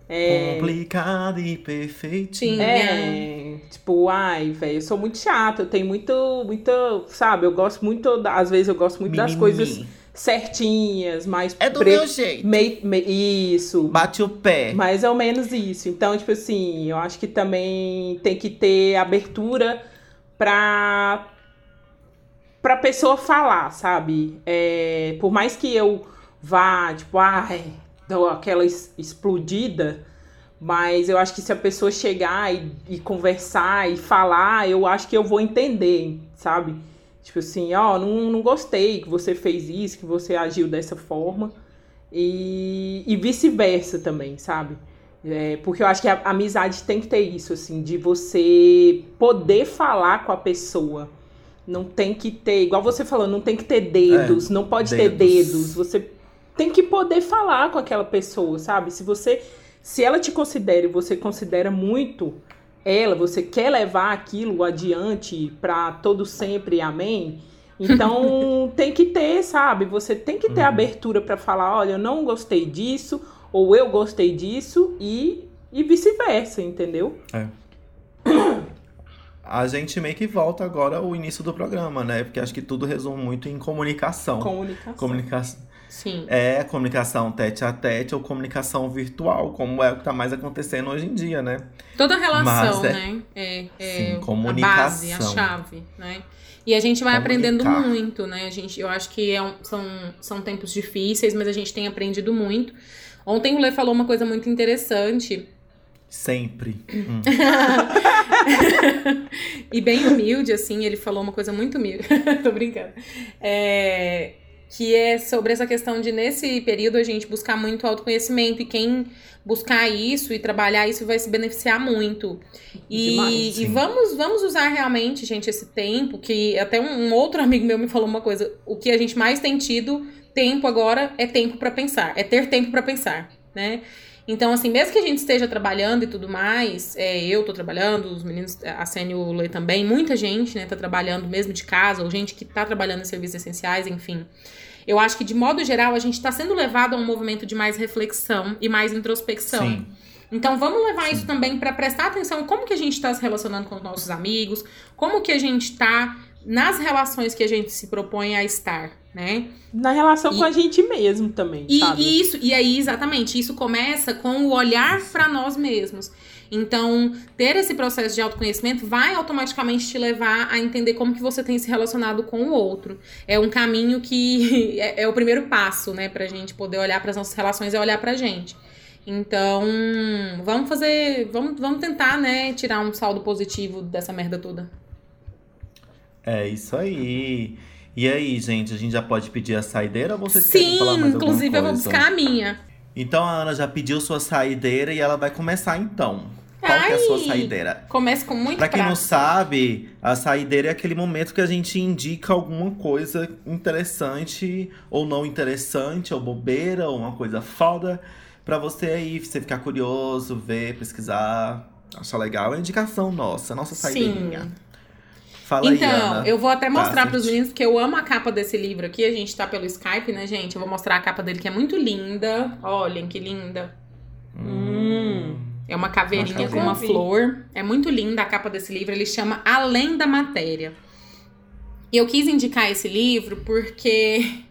É,
Complicado e perfeitinho.
Sim.
é, tipo, ai, velho, eu sou muito chata, eu tenho muito, muito, sabe, eu gosto muito, às vezes eu gosto muito das
Mimimi.
coisas certinhas, mais
É do
pre-
meu jeito.
mei- mei- isso,
Bate o pé.
mais ou menos isso. Então, tipo assim, eu acho que também tem que ter abertura pra, pra pessoa falar, sabe? É, por mais que eu vá, tipo, ai, dou aquela explodida, mas eu acho que se a pessoa chegar e, e conversar e falar, eu acho que eu vou entender, sabe? Tipo assim, ó, não, não gostei que você fez isso, que você agiu dessa forma. E, e vice-versa também, sabe? É, porque eu acho que a amizade tem que ter isso, assim, de você poder falar com a pessoa. Não tem que ter, igual você falou, não tem que ter dedos, não pode ter
dedos.
dedos. Você tem que poder falar com aquela pessoa, sabe? Se você, se ela te considera e você considera muito ela, você quer levar aquilo adiante para todo sempre, amém? Então tem que ter, sabe? Você tem que ter
Uhum.
abertura pra falar, olha, eu não gostei disso, ou eu gostei disso, e, e vice-versa, entendeu?
A gente meio que volta agora ao início do programa, né? Porque acho que tudo resume muito em comunicação.
Comunicação.
Comunicação.
Sim.
É comunicação tete a tete ou comunicação virtual, como é o que tá mais acontecendo hoje em dia, né?
Toda relação,
Mas é-
né? É, é
Sim,
a
comunicação.
base, a chave, né? E a gente vai aprendendo
Comunicar.
muito, né? A gente, eu acho que é um- são, são tempos difíceis, mas a gente tem aprendido muito. Ontem o Lê falou uma coisa muito interessante
Sempre. Hum.
e bem humilde, assim. Ele falou uma coisa muito humilde. Tô brincando. É, que é sobre essa questão de, nesse período, a gente buscar muito autoconhecimento. E quem buscar isso e trabalhar isso vai se beneficiar muito. E,
Demais,
e vamos, vamos usar realmente, gente, esse tempo. Que até um, um outro amigo meu me falou uma coisa. O que a gente mais tem tido tempo agora é tempo pra pensar. É ter tempo pra pensar, né? Então, assim, mesmo que a gente esteja trabalhando e tudo mais, é, eu tô trabalhando, os meninos, a Sênia e o Lê também, muita gente, né, tá trabalhando mesmo de casa, ou gente que tá trabalhando em serviços essenciais, enfim. Eu acho que, de modo geral, a gente tá sendo levado a um movimento de mais reflexão e mais introspecção.
Sim.
Então vamos levar isso também para prestar atenção como que a gente está se relacionando com os nossos amigos, como que a gente está nas relações que a gente se propõe a estar, né?
Na relação
E-
com a gente mesmo também,
E,
sabe?
e isso, e aí, exatamente, isso começa com o olhar para nós mesmos. Então, ter esse processo de autoconhecimento vai automaticamente te levar a entender como que você tem se relacionado com o outro. É um caminho que é, é o primeiro passo, né, pra gente poder olhar para as nossas relações e olhar pra gente. Então, vamos fazer, vamos, vamos tentar, né, tirar um saldo positivo dessa merda toda.
É isso aí. E aí, gente, a gente já pode pedir a saideira ou vocês querem
Sim,
falar mais
inclusive eu vou
coisa?
buscar a minha.
Então a Ana já pediu sua saideira e ela vai começar então. Qual que é a sua
Ai.
saideira?
Começa com muito
Pra quem não sabe, a saideira é aquele momento que a gente indica alguma coisa interessante ou não interessante, ou bobeira, ou uma coisa foda, pra você aí, você ficar curioso, ver, pesquisar, achar legal. É a indicação nossa, nossa saideirinha.
Sim.
Fala aí,
Então,
Ana.
eu vou até mostrar
Tá,
pros
gente.
meninos, porque eu amo a capa desse livro aqui. A gente tá pelo Skype, né, gente? Eu vou mostrar a capa dele, que é muito linda. Olhem que linda.
Hum.
É uma caveirinha com uma flor. É muito linda a capa desse livro. Ele chama Além da Matéria. E eu quis indicar esse livro porque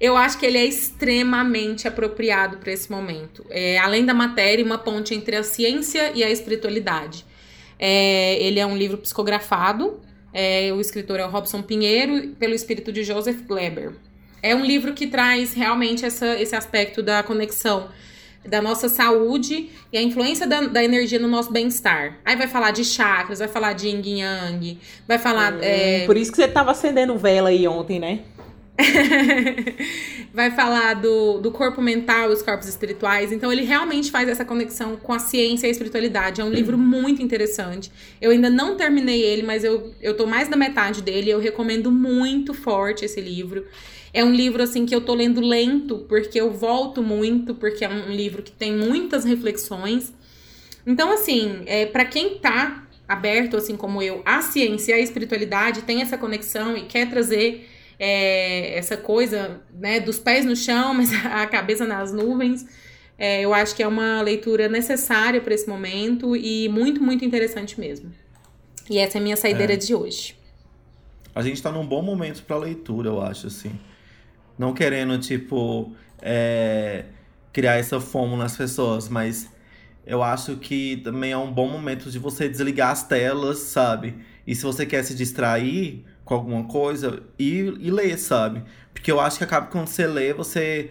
eu acho que ele é extremamente apropriado para esse momento. É, Além da Matéria, uma ponte entre a ciência e a espiritualidade. É, ele é um livro psicografado. É, o escritor é o Robson Pinheiro, pelo espírito de Joseph Gleber. É um livro que traz realmente essa, esse aspecto da conexão da nossa saúde e a influência da, da energia no nosso bem-estar. Aí vai falar de chakras, vai falar de yin yang, vai falar. é,
Por isso que você tava acendendo vela aí ontem, né?
vai falar do, do corpo mental e os corpos espirituais. Então, ele realmente faz essa conexão com a ciência e a espiritualidade. É um livro muito interessante. Eu ainda não terminei ele, mas eu, eu tô mais da metade dele. Eu recomendo muito forte esse livro. É um livro, assim, que eu tô lendo lento, porque eu volto muito, porque é um livro que tem muitas reflexões. Então, assim, é, para quem tá aberto, assim como eu, à ciência e à espiritualidade, tem essa conexão e quer trazer é, essa coisa, né, dos pés no chão, mas a cabeça nas nuvens. É, eu acho que é uma leitura necessária para esse momento e muito, muito interessante mesmo. E essa é a minha saideira
É.
de hoje.
A gente tá num bom momento pra leitura, eu acho, assim. Não querendo, tipo, é, criar essa fomo nas pessoas, mas eu acho que também é um bom momento de você desligar as telas, sabe? E se você quer se distrair com alguma coisa, ir e ler, sabe? Porque eu acho que acaba quando você lê, você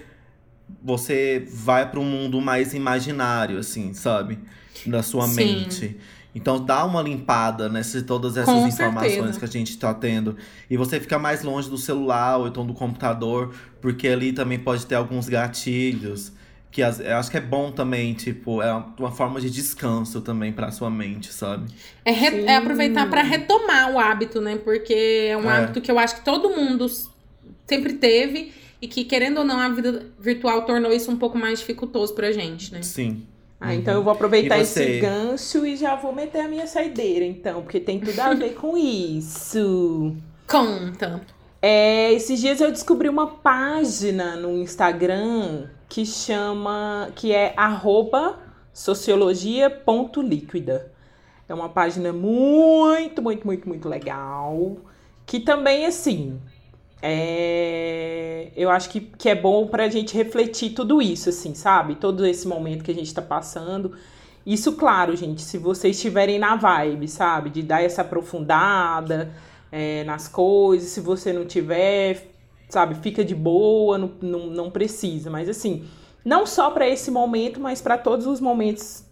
você vai para um mundo mais imaginário, assim, sabe? Da sua
Sim.
mente. Então dá uma limpada nessas todas essas
Com
informações
certeza.
que a gente tá tendo. E você fica mais longe do celular ou então do computador, porque ali também pode ter alguns gatilhos. Que as- eu acho que é bom também, tipo, é uma- forma de descanso também pra sua mente, sabe?
É, re- é aproveitar para retomar o hábito, né? Porque é um
É.
hábito que eu acho que todo mundo sempre teve e que, querendo ou não, a vida virtual tornou isso um pouco mais dificultoso pra gente, né?
Sim.
Ah, então eu vou aproveitar esse gancho e já vou meter a minha saideira, então, porque tem tudo a ver com isso.
Conta.
É, esses dias eu descobri uma página no Instagram que chama. que é arroba sociologia.líquida. É uma página muito, muito, muito, muito legal. Que também, assim, é... eu acho que, que é bom pra gente refletir tudo isso, assim, sabe? Todo esse momento que a gente tá passando. Isso, claro, gente, se vocês estiverem na vibe, sabe? De dar essa aprofundada é, nas coisas. Se você não tiver, sabe, fica de boa, não, não, não precisa. Mas, assim, não só para esse momento, mas para todos os momentos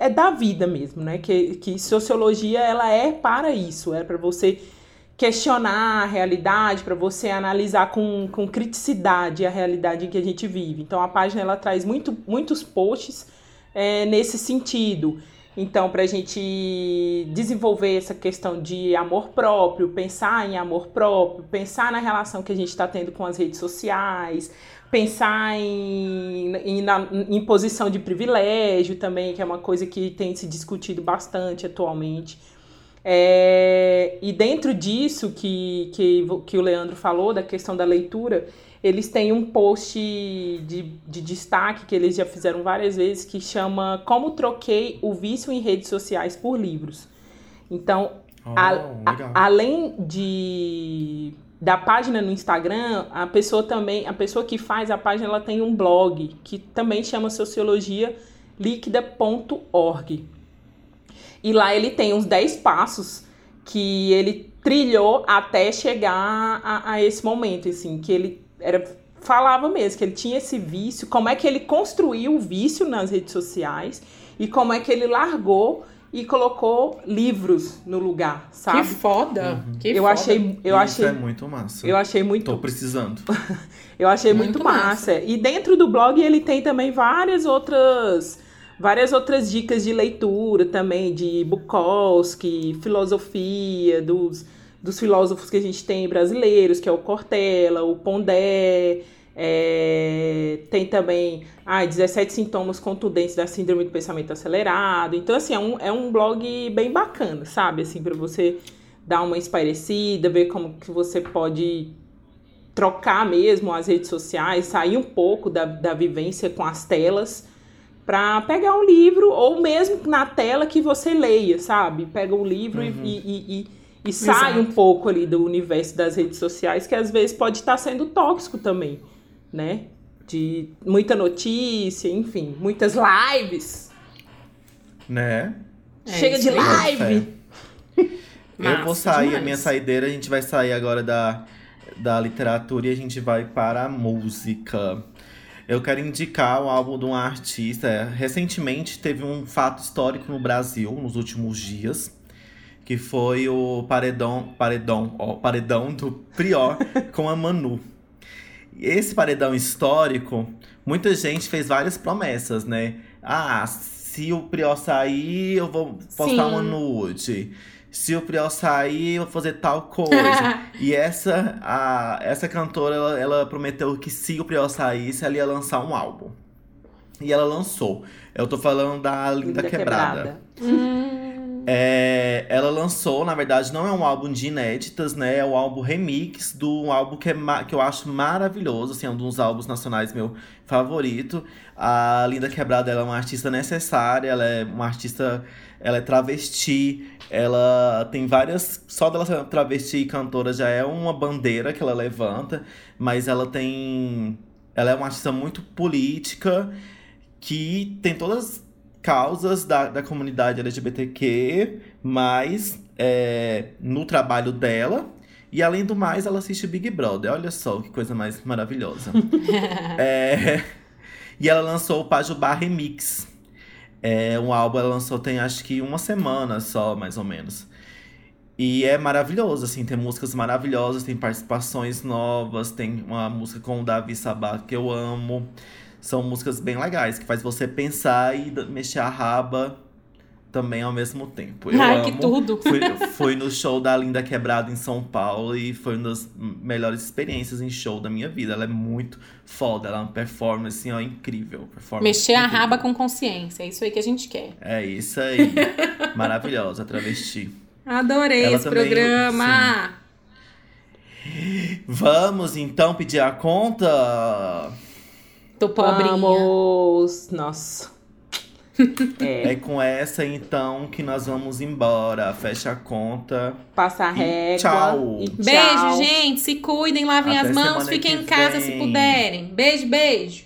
é da vida mesmo, né? Que, que sociologia ela é para isso, é para você questionar a realidade, para você analisar com, com criticidade a realidade em que a gente vive. Então a página ela traz muito, muitos posts é, nesse sentido. Então, para a gente desenvolver essa questão de amor próprio, pensar em amor próprio, pensar na relação que a gente está tendo com as redes sociais, pensar em, em, na, em posição de privilégio também, que é uma coisa que tem se discutido bastante atualmente. É, e dentro disso que, que, que o Leandro falou, da questão da leitura, eles têm um post de, de destaque que eles já fizeram várias vezes que chama Como Troquei o Vício em Redes Sociais por Livros. Então, oh, a, a, além de da página no Instagram, a pessoa também, a pessoa que faz a página, ela tem um blog que também chama sociologia líquida.org. E lá ele tem uns 10 passos que ele trilhou até chegar a, a, esse momento, assim, que ele era falava mesmo que ele tinha esse vício, como é que ele construiu o vício nas redes sociais e como é que ele largou e colocou livros no lugar, sabe?
Que foda!
Uhum.
Que
eu
foda.
achei, eu
Isso
achei,
é muito massa.
eu achei muito,
Tô precisando.
eu achei muito,
Muito
massa.
massa.
E dentro do blog ele tem também várias outras, várias outras dicas de leitura também de Bukowski, filosofia dos dos filósofos que a gente tem brasileiros, que é o Cortella, o Pondé, é, tem também ah, 17 sintomas contundentes da síndrome do pensamento acelerado. Então, assim, é um, é um blog bem bacana, sabe? Assim, para você dar uma espairecida, ver como que você pode trocar mesmo as redes sociais, sair um pouco da, da vivência com as telas para pegar um livro ou mesmo na tela que você leia, sabe? Pega um livro e, e, e, e sai
Exato.
um pouco ali do universo das redes sociais, que às vezes pode estar sendo tóxico também, né? De muita notícia, enfim, muitas lives.
Né?
É
Chega de live!
eu vou sair, a
demais.
minha saideira, a gente vai sair agora da, da literatura e a gente vai para a música. Eu quero indicar o álbum de um artista. Recentemente teve um fato histórico no Brasil, nos últimos dias, que foi o paredão, paredão, ó, paredão do Prior com a Manu. Esse paredão histórico, muita gente fez várias promessas, né? Ah, se o Prior sair, eu vou postar
Sim.
uma nude. Se o Prior sair, eu vou fazer tal coisa. e essa, a, essa cantora, ela, ela prometeu que se o Prior saísse, ela ia lançar um álbum. E ela lançou. Eu tô falando da Linda,
Linda
Quebrada.
Hum,
É, ela lançou, na verdade, não é um álbum de inéditas, né? É um álbum remix do um álbum que, é que eu acho maravilhoso, assim, é um dos álbuns nacionais meu favorito. A Linda Quebrada ela é uma artista necessária, ela é uma artista, ela é travesti, ela tem várias. Só dela ser travesti e cantora já é uma bandeira que ela levanta, mas ela tem. Ela é uma artista muito política, que tem todas as causas da, da comunidade LGBTQ, mas é, no trabalho dela. E além do mais, ela assiste Big Brother. Olha só que coisa mais maravilhosa. É, e ela lançou o Pajubá Remix. É um álbum, ela lançou tem acho que uma semana só, mais ou menos. E é maravilhoso, assim, tem músicas maravilhosas, tem participações novas, tem uma música com o Davi Sabato que eu amo. São músicas bem legais, que faz você pensar e mexer a raba também ao mesmo tempo. Eu
Ai,
amo.
que tudo.
Fui, fui no show da Linda Quebrada em São Paulo e foi uma das melhores experiências em show da minha vida. Ela é muito foda, ela é uma performance assim, ó, incrível. Performance
Mexer a
incrível.
raba com consciência. É isso aí que a gente quer.
É isso aí. Maravilhosa, travesti.
Adorei
Ela
esse
também-
programa.
Vamos então pedir a conta?
Tô pobrinha.
Vamos. Nossa.
É
É,
com essa então que nós vamos embora. Fecha a conta.
passa a régua.
tchau.
E tchau.
Beijo, gente. Se cuidem, lavem
Até
as mãos, fiquem
que
em casa se puderem. Beijo, beijo.